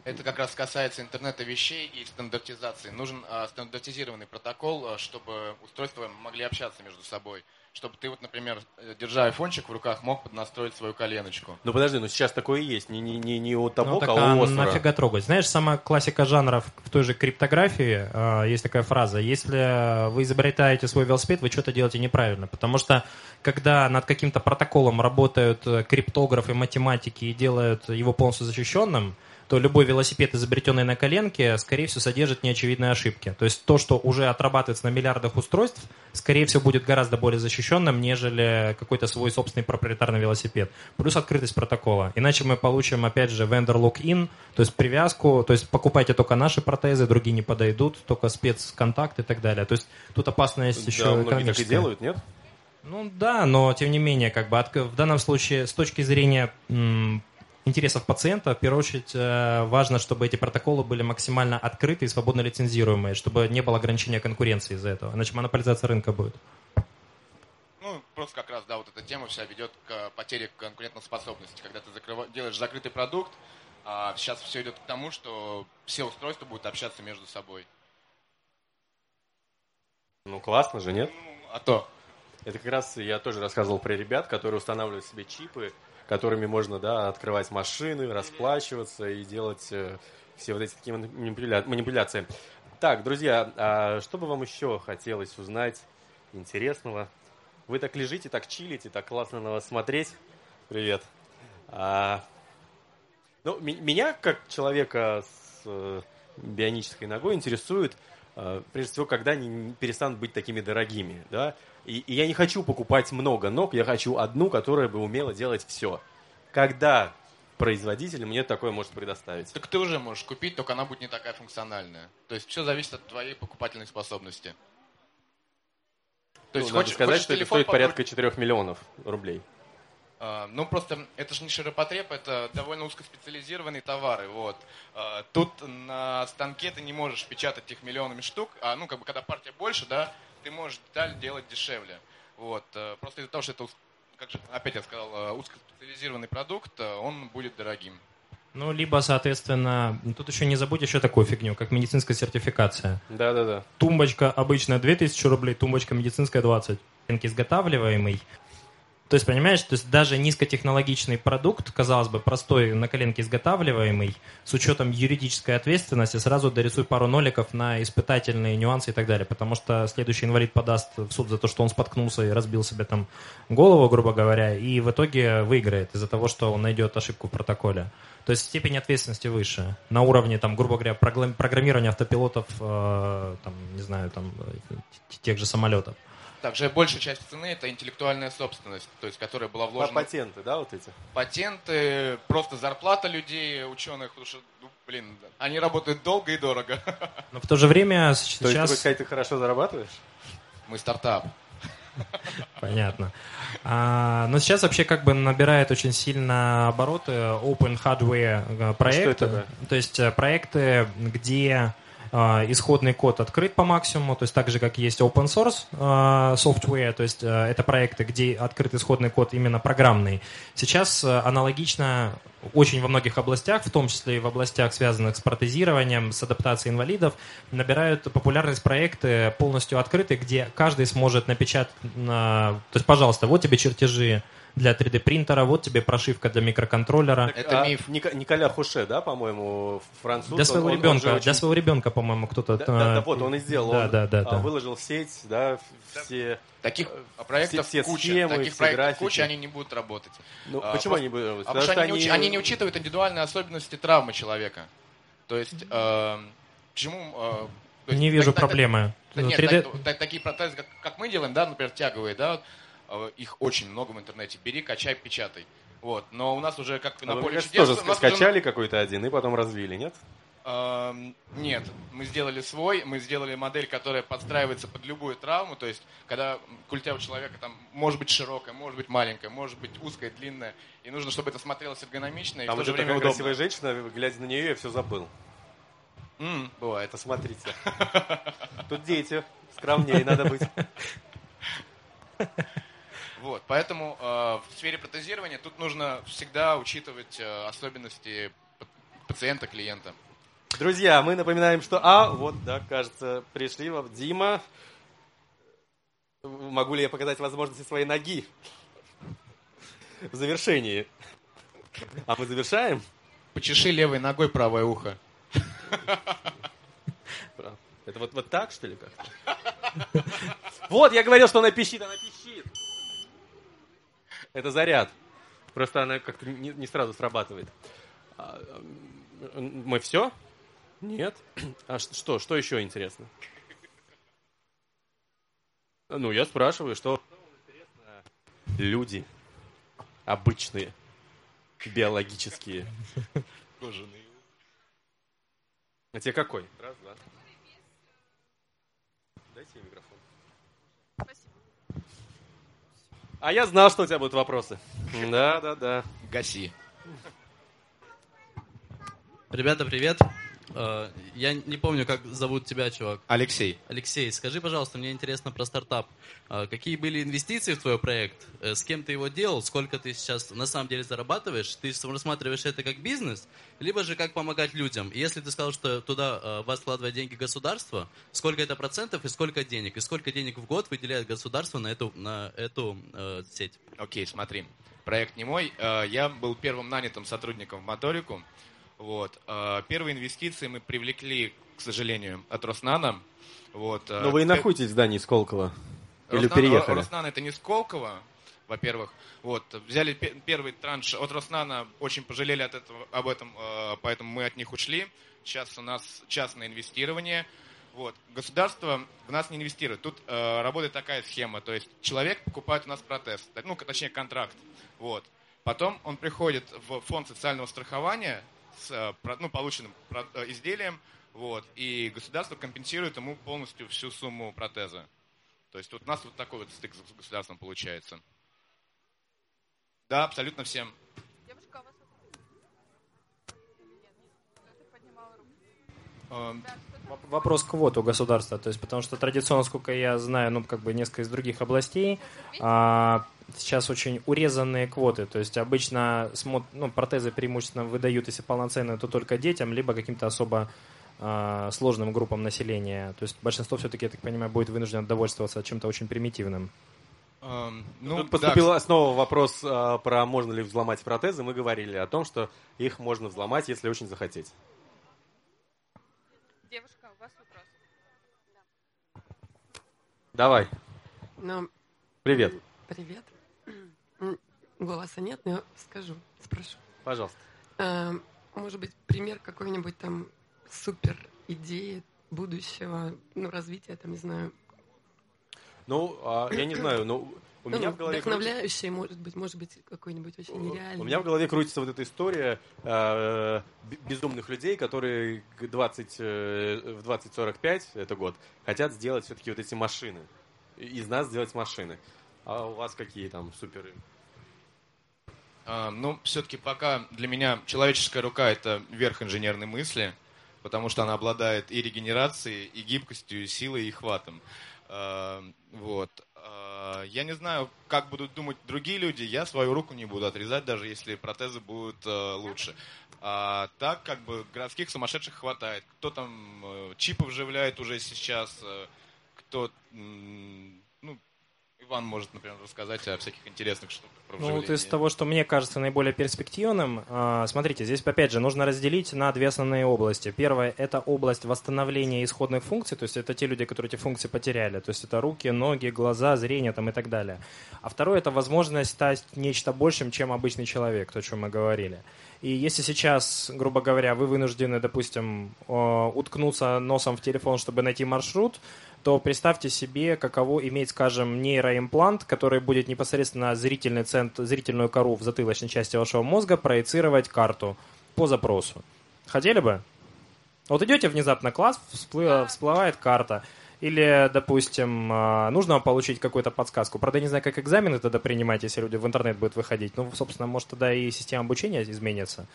это как раз касается интернета вещей и стандартизации. Нужен а, стандартизированный протокол, а, чтобы устройства могли общаться между собой. Чтобы ты вот, например, э, держа айфончик в руках, мог поднастроить свою коленочку. Ну подожди, ну сейчас такое есть, не, не, не, не у того, ну, а у Осера. нафига трогать? Знаешь, сама классика жанров в той же криптографии, э, есть такая фраза, если вы изобретаете свой велосипед, вы что-то делаете неправильно. Потому что, когда над каким-то протоколом работают э, криптографы, математики и делают его полностью защищенным, то любой велосипед, изобретенный на коленке, скорее всего, содержит неочевидные ошибки. То есть то, что уже отрабатывается на миллиардах устройств, скорее всего, будет гораздо более защищенным, нежели какой-то свой собственный проприетарный велосипед. Плюс открытость протокола. Иначе мы получим, опять же, vendor lock-in, то есть привязку, то есть покупайте только наши протезы, другие не подойдут, только спецконтакт и так далее. То есть тут опасность еще да, многие так и делают, нет? Ну да, но тем не менее, как бы в данном случае с точки зрения интересов пациента, в первую очередь, э, важно, чтобы эти протоколы были максимально открыты и свободно лицензируемые, чтобы не было ограничения конкуренции из-за этого. Иначе монополизация рынка будет. Ну, просто как раз, да, вот эта тема вся ведет к потере конкурентоспособности. Когда ты закрыв... делаешь закрытый продукт, а сейчас все идет к тому, что все устройства будут общаться между собой. Ну, классно же, нет? Ну, а то. Это как раз я тоже рассказывал про ребят, которые устанавливают себе чипы, которыми можно да, открывать машины, расплачиваться и делать э, все вот эти такие манипуля... манипуляции. Так, друзья, а что бы вам еще хотелось узнать интересного? Вы так лежите, так чилите, так классно на вас смотреть. Привет. А, ну, меня, как человека с э, бионической ногой, интересует, э, прежде всего, когда они перестанут быть такими дорогими. Да? И, и я не хочу покупать много ног, я хочу одну, которая бы умела делать все. Когда производитель мне такое может предоставить? Так ты уже можешь купить, только она будет не такая функциональная. То есть все зависит от твоей покупательной способности. То есть ну, хочешь, сказать, хочешь что это стоит попробовать... порядка 4 миллионов рублей. Uh, ну, просто это же не широпотреб, это довольно узкоспециализированные товары. Вот. Uh, тут на станке ты не можешь печатать их миллионами штук, а ну, как бы, когда партия больше, да, ты можешь деталь делать дешевле. Вот. Э, просто из-за того, что это, как же, опять я сказал, э, узкоспециализированный продукт, э, он будет дорогим. Ну, либо, соответственно, тут еще не забудь еще такую фигню, как медицинская сертификация. Да-да-да. Тумбочка обычная 2000 рублей, тумбочка медицинская 20. Изготавливаемый то есть, понимаешь, то есть даже низкотехнологичный продукт, казалось бы, простой, на коленке изготавливаемый, с учетом юридической ответственности, сразу дорисуй пару ноликов на испытательные нюансы и так далее. Потому что следующий инвалид подаст в суд за то, что он споткнулся и разбил себе там голову, грубо говоря, и в итоге выиграет из-за того, что он найдет ошибку в протоколе. То есть степень ответственности выше. На уровне, там, грубо говоря, программирования автопилотов, э, там, не знаю, там, э, тех же самолетов. Также большая часть цены это интеллектуальная собственность, то есть которая была вложена. А патенты, да, вот эти? Патенты, просто зарплата людей, ученых, потому что, ну, блин, они работают долго и дорого. Но в то же время сейчас... То есть, ты, ты хорошо зарабатываешь? Мы стартап. Понятно. А, но сейчас вообще как бы набирает очень сильно обороты open hardware э, проекты. А то есть э, проекты, где а, исходный код открыт по максимуму, то есть так же, как есть open source а, software, то есть а, это проекты, где открыт исходный код именно программный. Сейчас аналогично очень во многих областях, в том числе и в областях, связанных с протезированием, с адаптацией инвалидов, набирают популярность проекты полностью открытые, где каждый сможет напечатать, то есть, пожалуйста, вот тебе чертежи, для 3D принтера, вот тебе прошивка для микроконтроллера. Это а, миф. Ник- Николя Хуше, да, по-моему, француз. Для своего он, ребенка, он очень... для своего ребенка, по-моему, кто-то. Да, да, да, вот он и сделал. Да, он, да, да, да. Выложил в сеть, да, все. Таких проектов все, все куча, схемы, таких все проектов графики. куча, они не будут работать. Ну, а, почему просто, они будут работать? Потому что они, они... Не, они не учитывают индивидуальные особенности травмы человека. То есть, э, почему... Э, не вижу так, проблемы. Так, нет, 3D... так, так, такие протезы, как, как мы делаем, да, например, тяговые, да, Э, их очень много в интернете. Бери, качай, печатай. Вот. Но у нас уже как на а поле чудес... тоже скачали уже... какой-то один и потом развили, нет? Эм, Нет, мы сделали свой, мы сделали модель, которая подстраивается под любую травму, то есть когда культя у человека там может быть широкая, может быть маленькая, может быть узкая, длинная, и нужно, чтобы это смотрелось эргономично и Там в же время такая удобно. красивая женщина, глядя на нее, я все забыл. М, бывает. Посмотрите. Тут дети. Скромнее надо быть. Вот, поэтому э, в сфере протезирования тут нужно всегда учитывать э, особенности пациента, клиента. Друзья, мы напоминаем, что... А, вот, да, кажется, пришли вам. Дима, могу ли я показать возможности своей ноги в завершении? А мы завершаем? Почеши левой ногой правое ухо. Это вот, вот так, что ли, как-то? Вот, я говорил, что она пищит, она пищит. Это заряд. Просто она как-то не, не сразу срабатывает. А, Мы все? Нет? А что, что еще интересно? Ну, я спрашиваю, что люди обычные, биологические. А тебе какой? Раз, два. Дайте микрофон. А я знал, что у тебя будут вопросы. Да, да, да. Гаси. Ребята, привет. Э, Я не помню, как зовут тебя, чувак. Алексей. Алексей, скажи, пожалуйста, мне интересно про стартап. Э, Какие были инвестиции в твой проект? Э, С кем ты его делал? Сколько ты сейчас на самом деле зарабатываешь? Ты рассматриваешь это как бизнес, либо же как помогать людям? И если ты сказал, что туда э, вас вкладывает деньги государство, сколько это процентов и сколько денег? И сколько денег в год выделяет государство на эту, на эту э, сеть? Окей, смотри. Проект не мой. Я был первым нанятым сотрудником в Моторику. Вот. Э, Первые инвестиции мы привлекли, к сожалению, от Роснана. Вот. э, Ну вы и находитесь в здании Сколково. Или Роснан- переехали? Роснан это не Сколково, во-первых. Вот, взяли пе- первый транш от Роснана, очень пожалели от этого, об этом, э, поэтому мы от них ушли. Сейчас у нас частное инвестирование. Вот. Государство в нас не инвестирует. Тут э, работает такая схема, то есть человек покупает у нас протез, ну, точнее контракт. Вот. Потом он приходит в фонд социального страхования с э, ну, полученным э, изделием, вот, и государство компенсирует ему полностью всю сумму протеза. То есть вот у нас вот такой вот стык с государством получается. Да, абсолютно всем. Девушка, а у вас вопрос? Эм, Вопрос квот у государства, то есть потому что традиционно, сколько я знаю, ну как бы несколько из других областей, а, сейчас очень урезанные квоты, то есть обычно смо- ну, протезы преимущественно выдают, если полноценные, то только детям, либо каким-то особо а, сложным группам населения. То есть большинство все-таки, я так понимаю, будет вынуждено довольствоваться чем-то очень примитивным. эм, ну, Тут да, поступил снова вопрос а, про можно ли взломать протезы. Мы говорили о том, что их можно взломать, если очень захотеть. Девушка, у вас вопрос. Давай, Ну, привет, привет. Голоса нет, но я скажу, спрошу. пожалуйста. Эм, Может быть, пример какой-нибудь там супер идеи будущего, ну, развития, там, не знаю. Ну, а, я не знаю, ну, у меня ну, в голове крутится- вдохновляющий, может быть, может быть, какой-нибудь очень нереальный. У меня в голове крутится вот эта история э, безумных людей, которые к 20, э, в 2045, это год, хотят сделать все-таки вот эти машины. Из нас сделать машины. А у вас какие там суперы? А, Ну, все-таки пока для меня человеческая рука – это верх инженерной мысли, потому что она обладает и регенерацией, и гибкостью, и силой, и хватом. А, Вот. А, Я не знаю, как будут думать другие люди, я свою руку не буду отрезать, даже если протезы будут э, лучше. А так, как бы, городских сумасшедших хватает. Кто там э, чипы вживляет уже сейчас, э, кто... Ну, Иван может, например, рассказать о всяких интересных штуках Ну, вот из того, что мне кажется наиболее перспективным, а, смотрите, здесь опять же нужно разделить на две основные области. Первая – это область восстановления исходных функций, то есть это те люди, которые эти функции потеряли, то есть это руки, ноги, глаза, зрение там и так далее. А второе – это возможность стать нечто большим, чем обычный человек, то, о чем мы говорили. И если сейчас, грубо говоря, вы вынуждены, допустим, э, уткнуться носом в телефон, чтобы найти маршрут, то представьте себе, каково иметь, скажем, нейроимплант, который будет непосредственно зрительный центр, зрительную кору в затылочной части вашего мозга проецировать карту по запросу. Хотели бы? Вот идете внезапно класс, всплы- всплывает карта. Или, допустим, а, нужно вам получить какую-то подсказку. Правда, я не знаю, как экзамены тогда принимать, если люди в интернет будут выходить. Ну, собственно, может, тогда и система обучения изменится.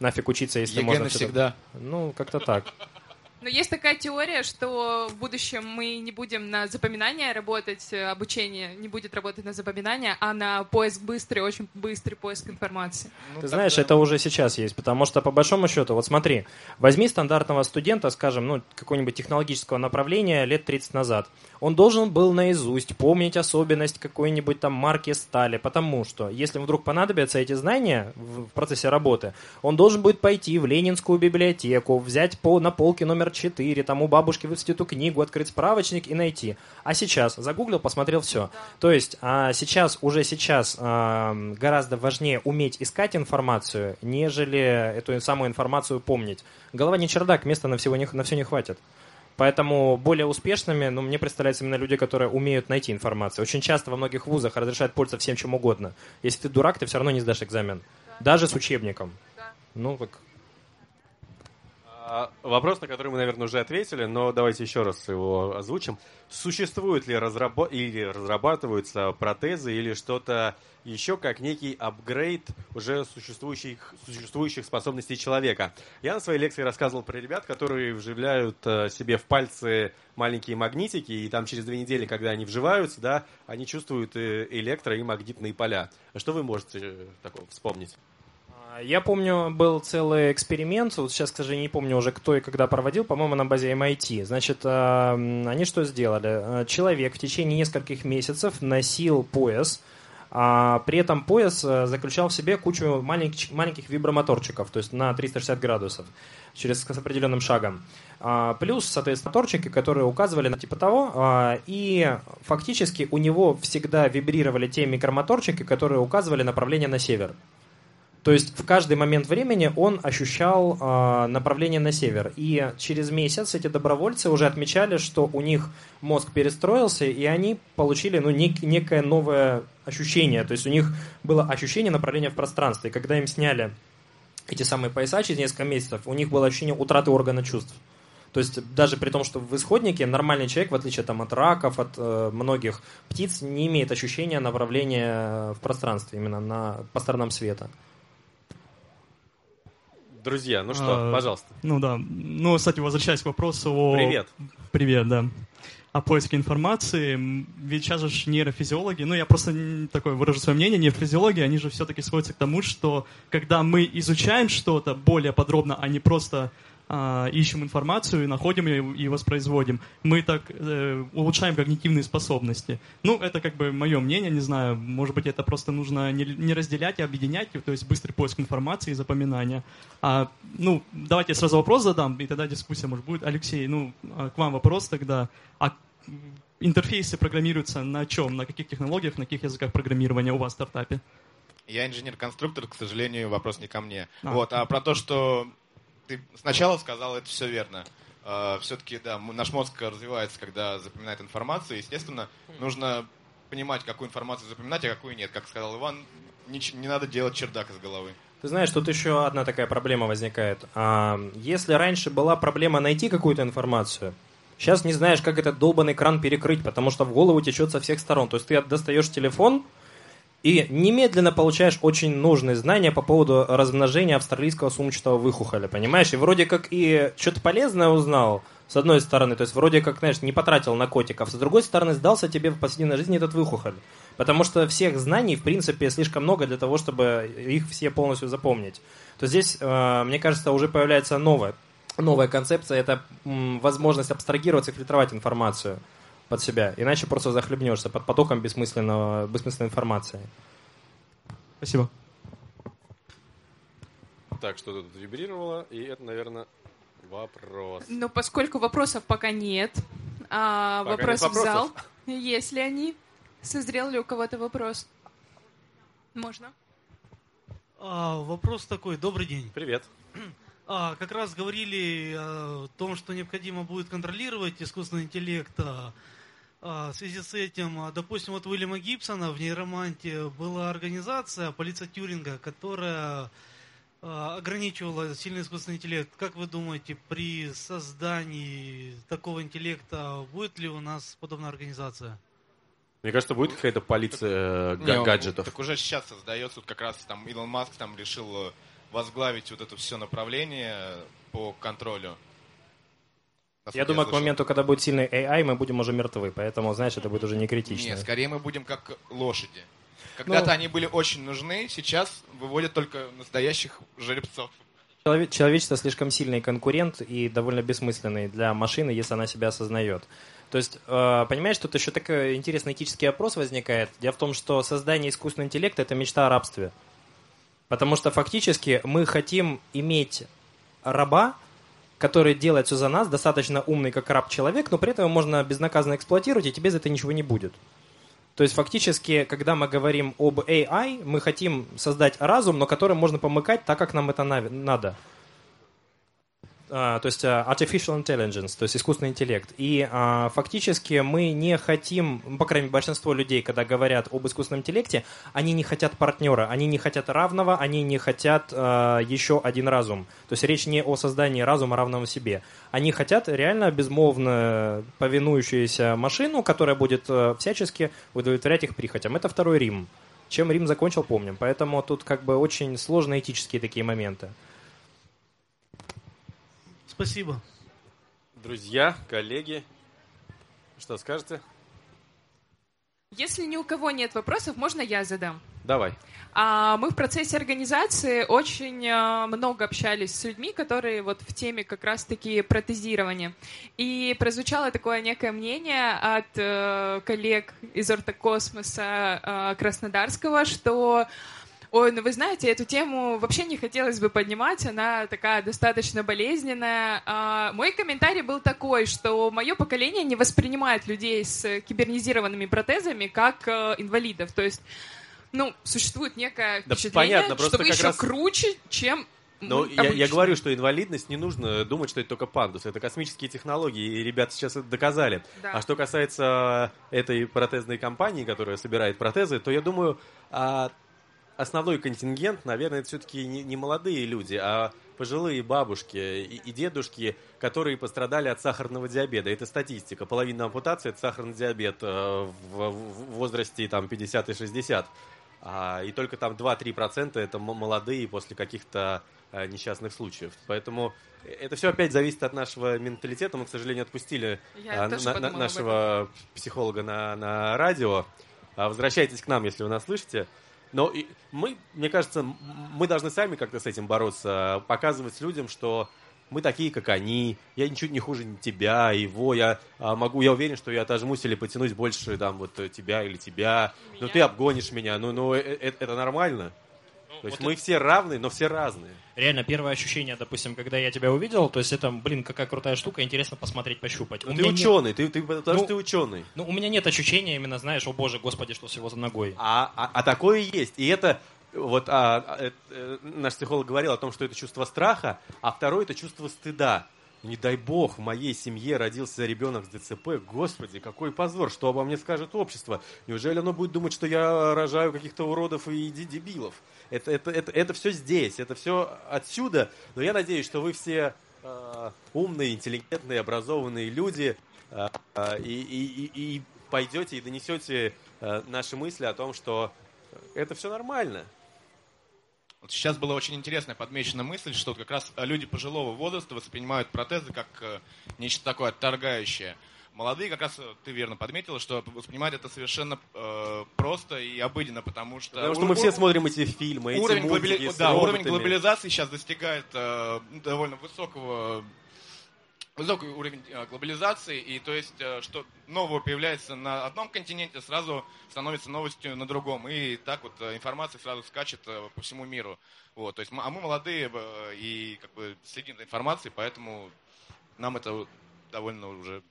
Нафиг учиться, если ЕГЭ можно... навсегда. Ну, как-то так. Но есть такая теория, что в будущем мы не будем на запоминание работать, э, обучение не будет работать на запоминание, а на поиск быстрый, очень быстрый поиск информации. Ну, Ты знаешь, это уже сейчас есть, потому что по большому счету, вот смотри, возьми стандартного студента, скажем, ну, какого-нибудь технологического направления лет 30 назад. Он должен был наизусть помнить особенность какой-нибудь там марки стали, потому что если вдруг понадобятся эти знания в в процессе работы, он должен будет пойти в Ленинскую библиотеку, взять по, на полке номер 4, там у бабушки выцепить эту книгу, открыть справочник и найти. А сейчас загуглил, посмотрел все. То есть а, сейчас, уже сейчас а, гораздо важнее уметь искать информацию, нежели эту самую информацию помнить. Голова не чердак, места на, всего не, на все не хватит. Поэтому более успешными, ну, мне представляются именно люди, которые умеют найти информацию. Очень часто во многих вузах разрешают пользоваться всем чем угодно. Если ты дурак, ты все равно не сдашь экзамен. Даже с учебником. Ну, так Вопрос, на который мы, наверное, уже ответили, но давайте еще раз его озвучим. Существуют ли разрабо- или разрабатываются протезы или что-то еще как некий апгрейд уже существующих, существующих способностей человека? Я на своей лекции рассказывал про ребят, которые вживляют э, себе в пальцы маленькие магнитики, и там через две недели, когда они вживаются, да, они чувствуют э, электро- и магнитные поля. А Что вы можете э, такого вспомнить? Я помню, был целый эксперимент, вот сейчас, к сожалению, не помню уже, кто и когда проводил, по-моему, на базе MIT. Значит, а, они что сделали? А, Человек в течение нескольких месяцев носил пояс, а при этом пояс а, заключал в себе кучу маленьких, маленьких вибромоторчиков, то есть на 360 градусов, через с определенным шагом. А, Плюс, соответственно, моторчики, которые указывали на типа того, а, и фактически у него всегда вибрировали те микромоторчики, которые указывали направление на север. То есть в каждый момент времени он ощущал э, направление на север. И через месяц эти добровольцы уже отмечали, что у них мозг перестроился, и они получили ну, нек- некое новое ощущение. То есть у них было ощущение направления в пространстве. И когда им сняли эти самые пояса через несколько месяцев, у них было ощущение утраты органа чувств. То есть даже при том, что в исходнике нормальный человек, в отличие там, от раков, от э, многих птиц, не имеет ощущения направления в пространстве, именно на, по сторонам света. Друзья, ну что, А, пожалуйста. Ну да. Ну, кстати, возвращаясь к вопросу о... Привет. Привет, да. О поиске информации. Ведь сейчас же нейрофизиологи, ну я просто такое выражу свое мнение, нейрофизиологи, они же все-таки сводятся к тому, что когда мы изучаем что-то более подробно, а не просто а, ищем информацию и находим ее и воспроизводим, мы так э, улучшаем когнитивные способности. Ну, это как бы мое мнение, не знаю, может быть, это просто нужно не, не разделять, а объединять, то есть быстрый поиск информации и запоминания. А, ну, давайте я сразу вопрос задам, и тогда дискуссия, может, будет. Алексей, ну, а к вам вопрос тогда. А интерфейсы программируются на чем? На каких технологиях, на каких языках программирования у вас в стартапе? Я инженер-конструктор, к сожалению, вопрос не ко мне. А. Вот, а про то, что ты сначала сказал, это все верно. Все-таки, да, наш мозг развивается, когда запоминает информацию. Естественно, нужно понимать, какую информацию запоминать, а какую нет. Как сказал Иван, нич- не надо делать чердак из головы. Ты знаешь, тут еще одна такая проблема возникает. А, Если раньше была проблема найти какую-то информацию, сейчас не знаешь, как этот долбанный кран перекрыть, потому что в голову течет со всех сторон. То есть ты достаешь телефон и немедленно получаешь очень нужные знания по поводу размножения австралийского сумчатого выхухоля, понимаешь? И вроде как и что-то полезное узнал, с одной стороны, то есть вроде как, знаешь, не потратил на котиков, с другой стороны, сдался тебе в повседневной жизни этот выхухоль. Потому что всех знаний, в принципе, слишком много для того, чтобы их все полностью запомнить. То здесь, э, мне кажется, уже появляется новая, новая концепция, это возможность абстрагироваться и фильтровать информацию под себя. Иначе просто захлебнешься под потоком бессмысленного, бессмысленной информации. Спасибо. Так, что тут вибрировало, и это, наверное, вопрос. Но поскольку вопросов пока нет, а Пока вопрос нет в зал, вопросов. есть ли они? Созрел ли у кого-то вопрос? Можно? А, вопрос такой. Добрый день. Привет. А, как раз говорили о том, что необходимо будет контролировать искусственный интеллект. А, в связи с этим, а, допустим, вот Уильяма Гибсона в нейроманте была организация полиция Тюринга, которая а, ограничивала сильный искусственный интеллект. Как вы думаете, при создании такого интеллекта будет ли у нас подобная организация? Мне кажется, будет какая-то полиция э, Не, га- он- гаджетов. Так уже сейчас создается, вот как раз там Илон Маск там решил э, возглавить вот это все направление по контролю. Я думаю, к слышал. моменту, когда будет сильный AI, мы будем уже мертвы, поэтому, знаешь, это будет уже не критично. Нет, скорее мы будем как лошади. Когда-то Ну- они были очень нужны, сейчас выводят только настоящих жеребцов. Челове- Человечество слишком сильный конкурент и довольно бессмысленный для машины, если она себя осознает. То есть, э, понимаешь, тут еще такой интересный этический вопрос возникает. Дело в том, что создание искусственного интеллекта – это мечта о рабстве. Потому что фактически мы хотим иметь раба, который делает все за нас, достаточно умный, как раб человек, но при этом его можно безнаказанно эксплуатировать, и тебе за это ничего не будет. То есть фактически, когда мы говорим об AI, мы хотим создать разум, но которым можно помыкать так, как нам это надо. А, то есть а, artificial intelligence, то есть искусственный интеллект. И а, фактически мы не хотим, ну, по крайней мере, большинство людей, когда говорят об искусственном интеллекте, они не хотят партнера, они не хотят равного, они не хотят а, еще один разум. То есть речь не о создании разума равного себе. Они хотят реально безмолвно повинующуюся машину, которая будет всячески удовлетворять их прихотям. Это второй Рим. Чем Рим закончил, помним. Поэтому тут как бы очень сложные этические такие моменты. Спасибо. Друзья, коллеги, что скажете? Если ни у кого нет вопросов, можно я задам? Давай. А мы в процессе организации очень э, много общались с людьми, которые вот в теме как раз-таки протезирования. И прозвучало такое некое мнение от э, коллег из Ортокосмоса э, Краснодарского, что Ой, ну вы знаете, эту тему вообще не хотелось бы поднимать, она такая достаточно болезненная. А, мой комментарий был такой, что мое поколение не воспринимает людей с кибернизированными протезами как э, инвалидов. То есть, ну, существует некое Да впечатление, понятно, что вы еще раз- круче, чем Но мы я, я говорю, что инвалидность не нужно думать, что это только пандус. Это космические технологии, и ребята сейчас это доказали. Да. А что касается этой протезной компании, которая собирает протезы, то я думаю, а, основной контингент, наверное, это все-таки не, не молодые люди, а пожилые бабушки и, и дедушки, которые пострадали от сахарного диабета. Это статистика. Половина ампутации – это сахарный диабет э, в, в возрасте там, 50 и 60. А, и только там 2-3% это молодые после каких-то э, несчастных случаев. Поэтому это все опять зависит от нашего менталитета. Мы, к сожалению, отпустили а, тоже на- на- нашего психолога на, на радио. А, Возвращайтесь к нам, если вы нас слышите. Но мы, мне кажется, мы должны сами как-то с этим бороться, показывать людям, что мы такие, как они, я ничуть не хуже тебя, его, я а, могу, я уверен, что я отожмусь или потянусь больше там вот э, тебя или тебя, но ты обгонишь меня, ну, ну, э- э- это нормально. То есть вот мы все равны, но все разные. Реально, первое ощущение, допустим, когда я тебя увидел, то есть это, блин, какая крутая штука, интересно посмотреть, пощупать. Ну, ты меня нет- ученый, ты, ты, потому Ну, что ты ученый. Ну, у меня нет ощущения именно, знаешь, о боже, господи, что всего за ногой. А, а, а такое есть. И это вот а, а, э, наш психолог говорил о том, что это чувство страха, а второе это чувство стыда. Не дай бог, в моей семье родился ребенок с ДЦП. Господи, какой позор, что обо мне скажет общество. Неужели оно будет думать, что я рожаю каких-то уродов и де- дебилов? Это, это, это, это все здесь, это все отсюда. Но я надеюсь, что вы все э, умные, интеллигентные, образованные люди э, э, и, и, и пойдете и донесете э, наши мысли о том, что это все нормально. Вот сейчас была очень интересная подмечена мысль, что как раз люди пожилого возраста воспринимают протезы как э, нечто такое отторгающее. Молодые, как раз э, ты верно подметила, что воспринимают это совершенно э, просто и обыденно, потому что... Потому что мы все смотрим эти фильмы, эти уровень, мультики глобали- да, уровень роботами. глобализации сейчас достигает э, довольно высокого высокий уровень э, глобализации, и то есть, э, что нового появляется на одном континенте, сразу становится новостью на другом, и так вот э, информация сразу скачет по всему миру. Вот, то есть, а мы молодые и как бы следим за информацией, поэтому нам это довольно уже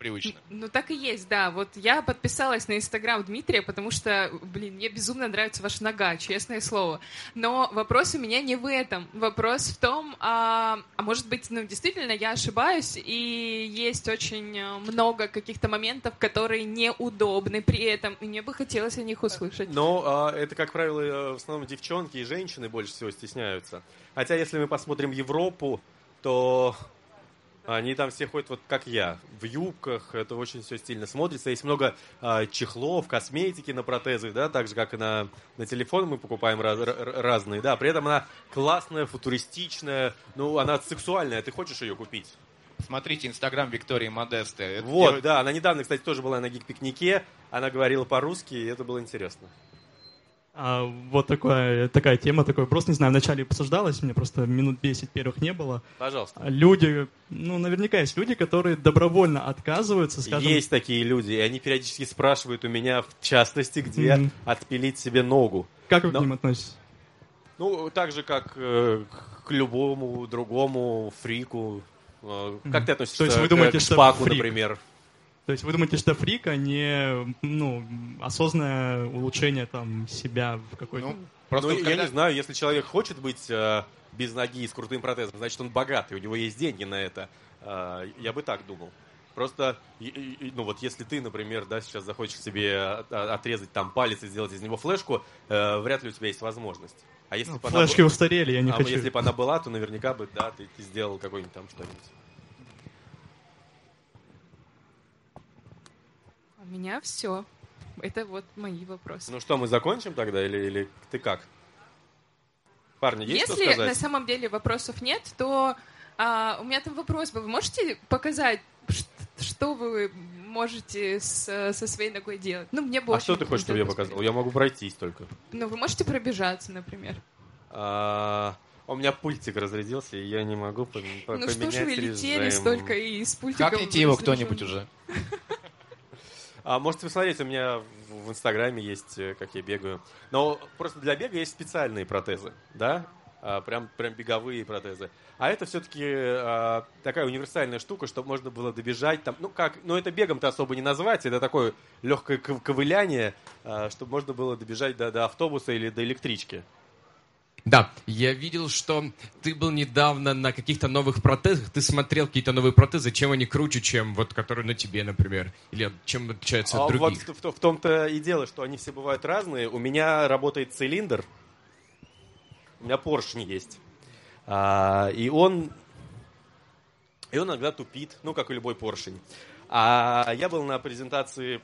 привычно. Ну, так и есть, да. Вот я подписалась на Инстаграм Дмитрия, потому что, блин, мне безумно нравится ваша нога, честное слово. Но вопрос у меня не в этом. Вопрос в том, а, а может быть, ну, действительно, я ошибаюсь, и есть очень э, много каких-то моментов, которые неудобны при этом, и мне бы хотелось о них услышать. Но а, это, как правило, э, в основном девчонки и женщины больше всего стесняются. Хотя, если мы посмотрим Европу, то они там все ходят вот как я, в юбках, это очень все стильно смотрится. Есть много э, чехлов, косметики на протезы, да, так же, как и на, на телефон мы покупаем раз, разные, да. При этом она классная, футуристичная, ну, она сексуальная, ты хочешь ее купить? Смотрите Инстаграм Виктории Модесты. Вот, делает- да, она недавно, кстати, тоже была на гик-пикнике, она говорила по-русски, и это было интересно. А, вот такая, такая тема, такой вопрос, не знаю, вначале обсуждалось, мне просто минут 10 первых не было. Пожалуйста. Люди, ну, наверняка есть люди, которые добровольно отказываются, скажем... Есть такие люди, и они периодически спрашивают у меня, в частности, где Мгм. отпилить себе ногу. Как вы Но- к ним относитесь? Ну, так же, как э, к- к любому другому фрику. Э, Как Мгм. ты относишься То есть вы к- думаете, к что шпаку, фрик? например? То есть вы думаете, что фрик, а не ну, осознанное улучшение там, себя в какой-то... Ну, просто ну, я когда- не знаю, если человек хочет быть э, без ноги и с крутым протезом, значит, он богатый, у него есть деньги на это. Э, я бы так думал. Просто, ну вот если ты, например, да, сейчас захочешь себе от- отрезать там палец и сделать из него флешку, э, вряд ли у тебя есть возможность. А если Ну, бы она флешки бу- устарели, я не а хочу. если бы она была, то наверняка бы, да, ты, ты сделал какой-нибудь там что-нибудь. Меня все. Это вот мои вопросы. Ну что, мы закончим тогда или, или ты как? Парни, есть что Если на сказать? самом деле вопросов нет, то а, у меня там вопрос. Вы можете показать, что вы можете с- со своей ногой делать? Ну, мне бы А что ты хочешь, чтобы я показал? Я могу пройтись только. Ну, вы можете пробежаться, например. А, у меня пультик разрядился, и я не могу пом- по- ну, что поменять ж вы летели столько и с пультиком... Хакните его разряженным. кто-нибудь уже. А можете посмотреть, у меня в, Инстаграме есть, э, как я бегаю. Но просто для бега есть специальные протезы, да? А, прям, прям беговые протезы. А это все-таки такая универсальная штука, чтобы можно было добежать там. Ну как, ну это бегом-то особо не назвать, это такое легкое ков- ковыляние, а, чтобы можно было добежать до, до автобуса или до электрички. Да, я видел, что ты был недавно на каких-то новых протезах, ты смотрел какие-то новые протезы, чем они круче, чем вот которые на тебе, например, или чем отличаются А от вот других. в, в- в том-то и дело, что они все бывают разные. У меня работает цилиндр, у меня поршень есть. А, и он и он иногда тупит, ну, как и любой поршень. А я был на презентации,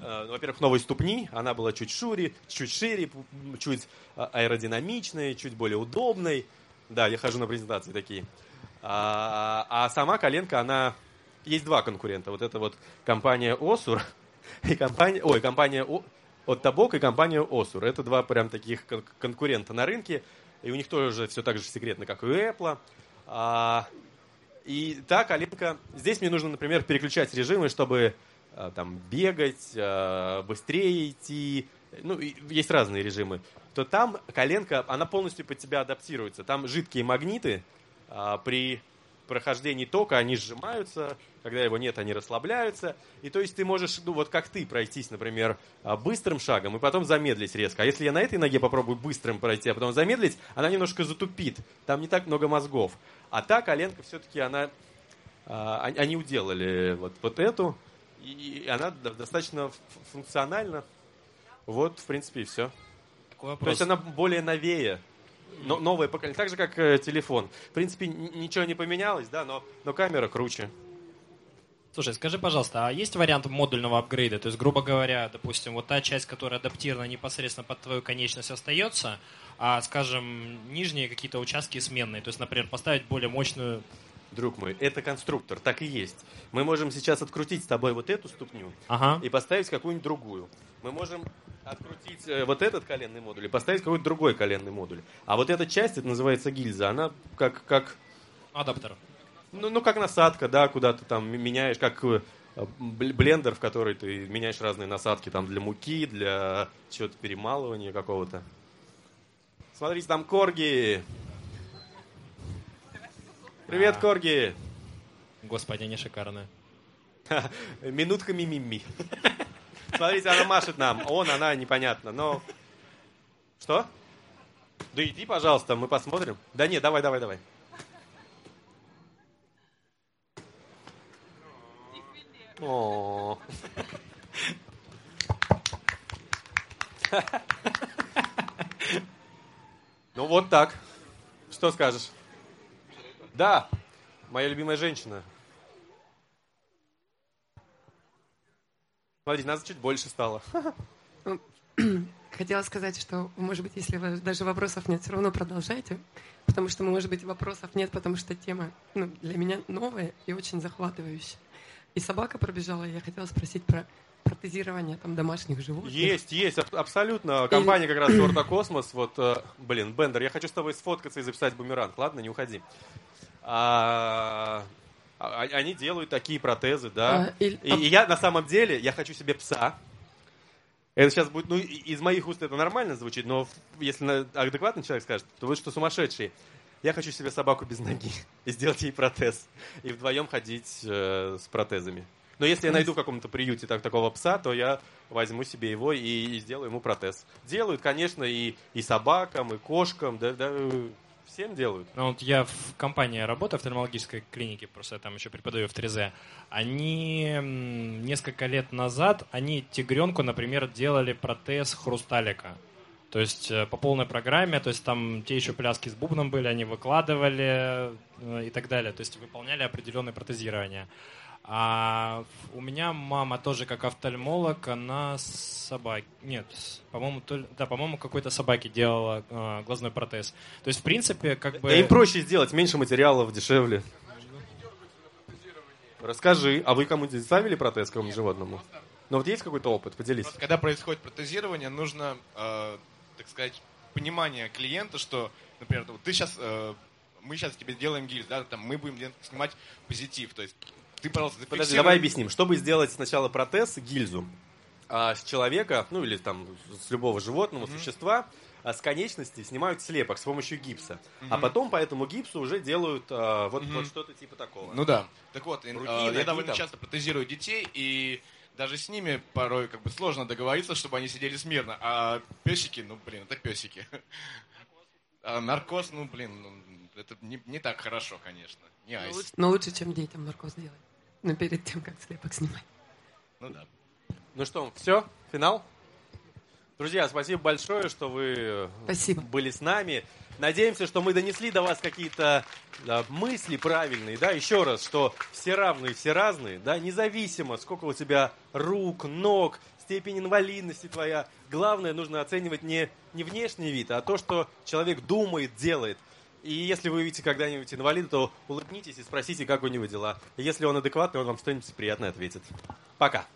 во-первых, новой ступни. Она была чуть шире, чуть шире, чуть а, аэродинамичной, чуть более удобной. Да, я хожу на презентации такие. А, а сама коленка, она... Есть два конкурента. Вот это вот компания Осур и компания... Ой, компания от Табок и компания Осур. Это два прям таких кон- конкурента на рынке. И у них тоже все так же секретно, как и у Apple. А, и та коленка... Здесь мне нужно, например, переключать режимы, чтобы там бегать, а, быстрее идти. Ну, есть разные режимы. То там коленка, она полностью под тебя адаптируется. Там жидкие магниты а, при прохождении тока, они сжимаются, когда его нет, они расслабляются. И то есть ты можешь, ну вот как ты, пройтись, например, быстрым шагом и потом замедлить резко. А если я на этой ноге попробую быстрым пройти, а потом замедлить, она немножко затупит. Там не так много мозгов. А та коленка все-таки, она... Они уделали вот, вот эту, и она до- достаточно функциональна. Вот, в принципе, и все. Такой То вопрос. есть она более новее. Но, новое поколение. Так же, как э, телефон. В принципе, ничего не поменялось, да, но, но камера круче. Слушай, скажи, пожалуйста, а есть вариант модульного апгрейда? То есть, грубо говоря, допустим, вот та часть, которая адаптирована непосредственно под твою конечность, остается, а, скажем, нижние какие-то участки сменные. То есть, например, поставить более мощную... Друг мой, это конструктор, так и есть. Мы можем сейчас открутить с тобой вот эту ступню Ага. и поставить какую-нибудь другую. Мы можем открутить э, вот этот коленный модуль и поставить какой-то другой коленный модуль. А вот эта часть, это называется гильза, она как, как, Адаптер. ну, ну, как насадка, да, куда ты там меняешь, как э, бл- блендер, в который ты меняешь разные насадки там для муки, для чего-то перемалывания какого-то. Смотрите, там корги. Привет, А. корги. Господи, они шикарные. Минутка мимими. Смотрите, она машет нам. Он, она, непонятно. Но... Что? Да иди, пожалуйста, мы посмотрим. Да нет, давай, давай, давай. О. Ну вот так. Что скажешь? Да, моя любимая женщина. Смотрите, нас чуть больше стало. Ну, хотела сказать, что, может быть, если даже вопросов нет, все равно продолжайте, потому что, может быть, вопросов нет, потому что тема ну, для меня новая и очень захватывающая. И собака пробежала, и я хотела спросить про протезирование там домашних животных. Есть, есть, абсолютно. Компания как раз Торта Космос. Вот, э, блин, Бендер, я хочу с тобой сфоткаться и записать бумеранг. Ладно, не уходи. А, а, они делают такие протезы, да. А, и, и, и я на самом деле, я хочу себе пса. Это сейчас будет, ну, из моих уст это нормально звучит, но если адекватный человек скажет, то вы что сумасшедший. Я хочу себе собаку без ноги и сделать ей протез. И вдвоем ходить э, с протезами. Но если я найду в каком-то приюте так, такого пса, то я возьму себе его и, и сделаю ему протез. Делают, конечно, и, и собакам, и кошкам, да, да, всем делают. Ну, вот я в компании работаю, в термологической клинике, просто я там еще преподаю в 3Z. Они несколько лет назад, они тигренку, например, делали протез хрусталика. То есть э, по полной программе, то есть там те еще пляски с бубном были, они выкладывали э, и так далее. То есть выполняли определенные протезирования. А у меня мама тоже как офтальмолог, она собаки, нет, по-моему, то, да, по-моему, какой-то собаке делала э, глазной протез. То есть, в принципе, как бы... Да им проще сделать, меньше материалов, дешевле. Расскажи, а вы кому-нибудь ставили протез какому-нибудь животному? Ну вот есть какой-то опыт, поделись. Вот, когда происходит протезирование, нужно, э, так сказать, понимание клиента, что, например, ты сейчас, э, мы сейчас тебе делаем гильз, да, там мы будем снимать позитив, то есть ты, пожалуйста, зафиксируй. Подожди, давай объясним. Чтобы сделать сначала протез, гильзу, а с человека, ну или там с любого животного, mm-hmm. существа, а с конечности снимают слепок с помощью гипса. Mm-hmm. А потом по этому гипсу уже делают а, вот, mm-hmm. вот что-то типа такого. Ну да. Так вот, Руки, а, я довольно там. часто протезирую детей, и даже с ними порой как бы сложно договориться, чтобы они сидели смирно. А песики, ну блин, это песики. А наркоз, ну блин, ну, это не, не так хорошо, конечно. Не айс. Но лучше, но лучше, чем детям наркоз делать. Но перед тем, как слепок снимать. Ну да. Ну что, все? Финал? Друзья, спасибо большое, что вы спасибо. были с нами. Надеемся, что мы донесли до вас какие-то да, мысли правильные, да, еще раз, что все равные, все разные, да, независимо, сколько у тебя рук, ног, степень инвалидности твоя. Главное, нужно оценивать не, не внешний вид, а то, что человек думает, делает. И если вы увидите когда-нибудь инвалида, то улыбнитесь и спросите, как у него дела. Если он адекватный, он вам что-нибудь приятное ответит. Пока.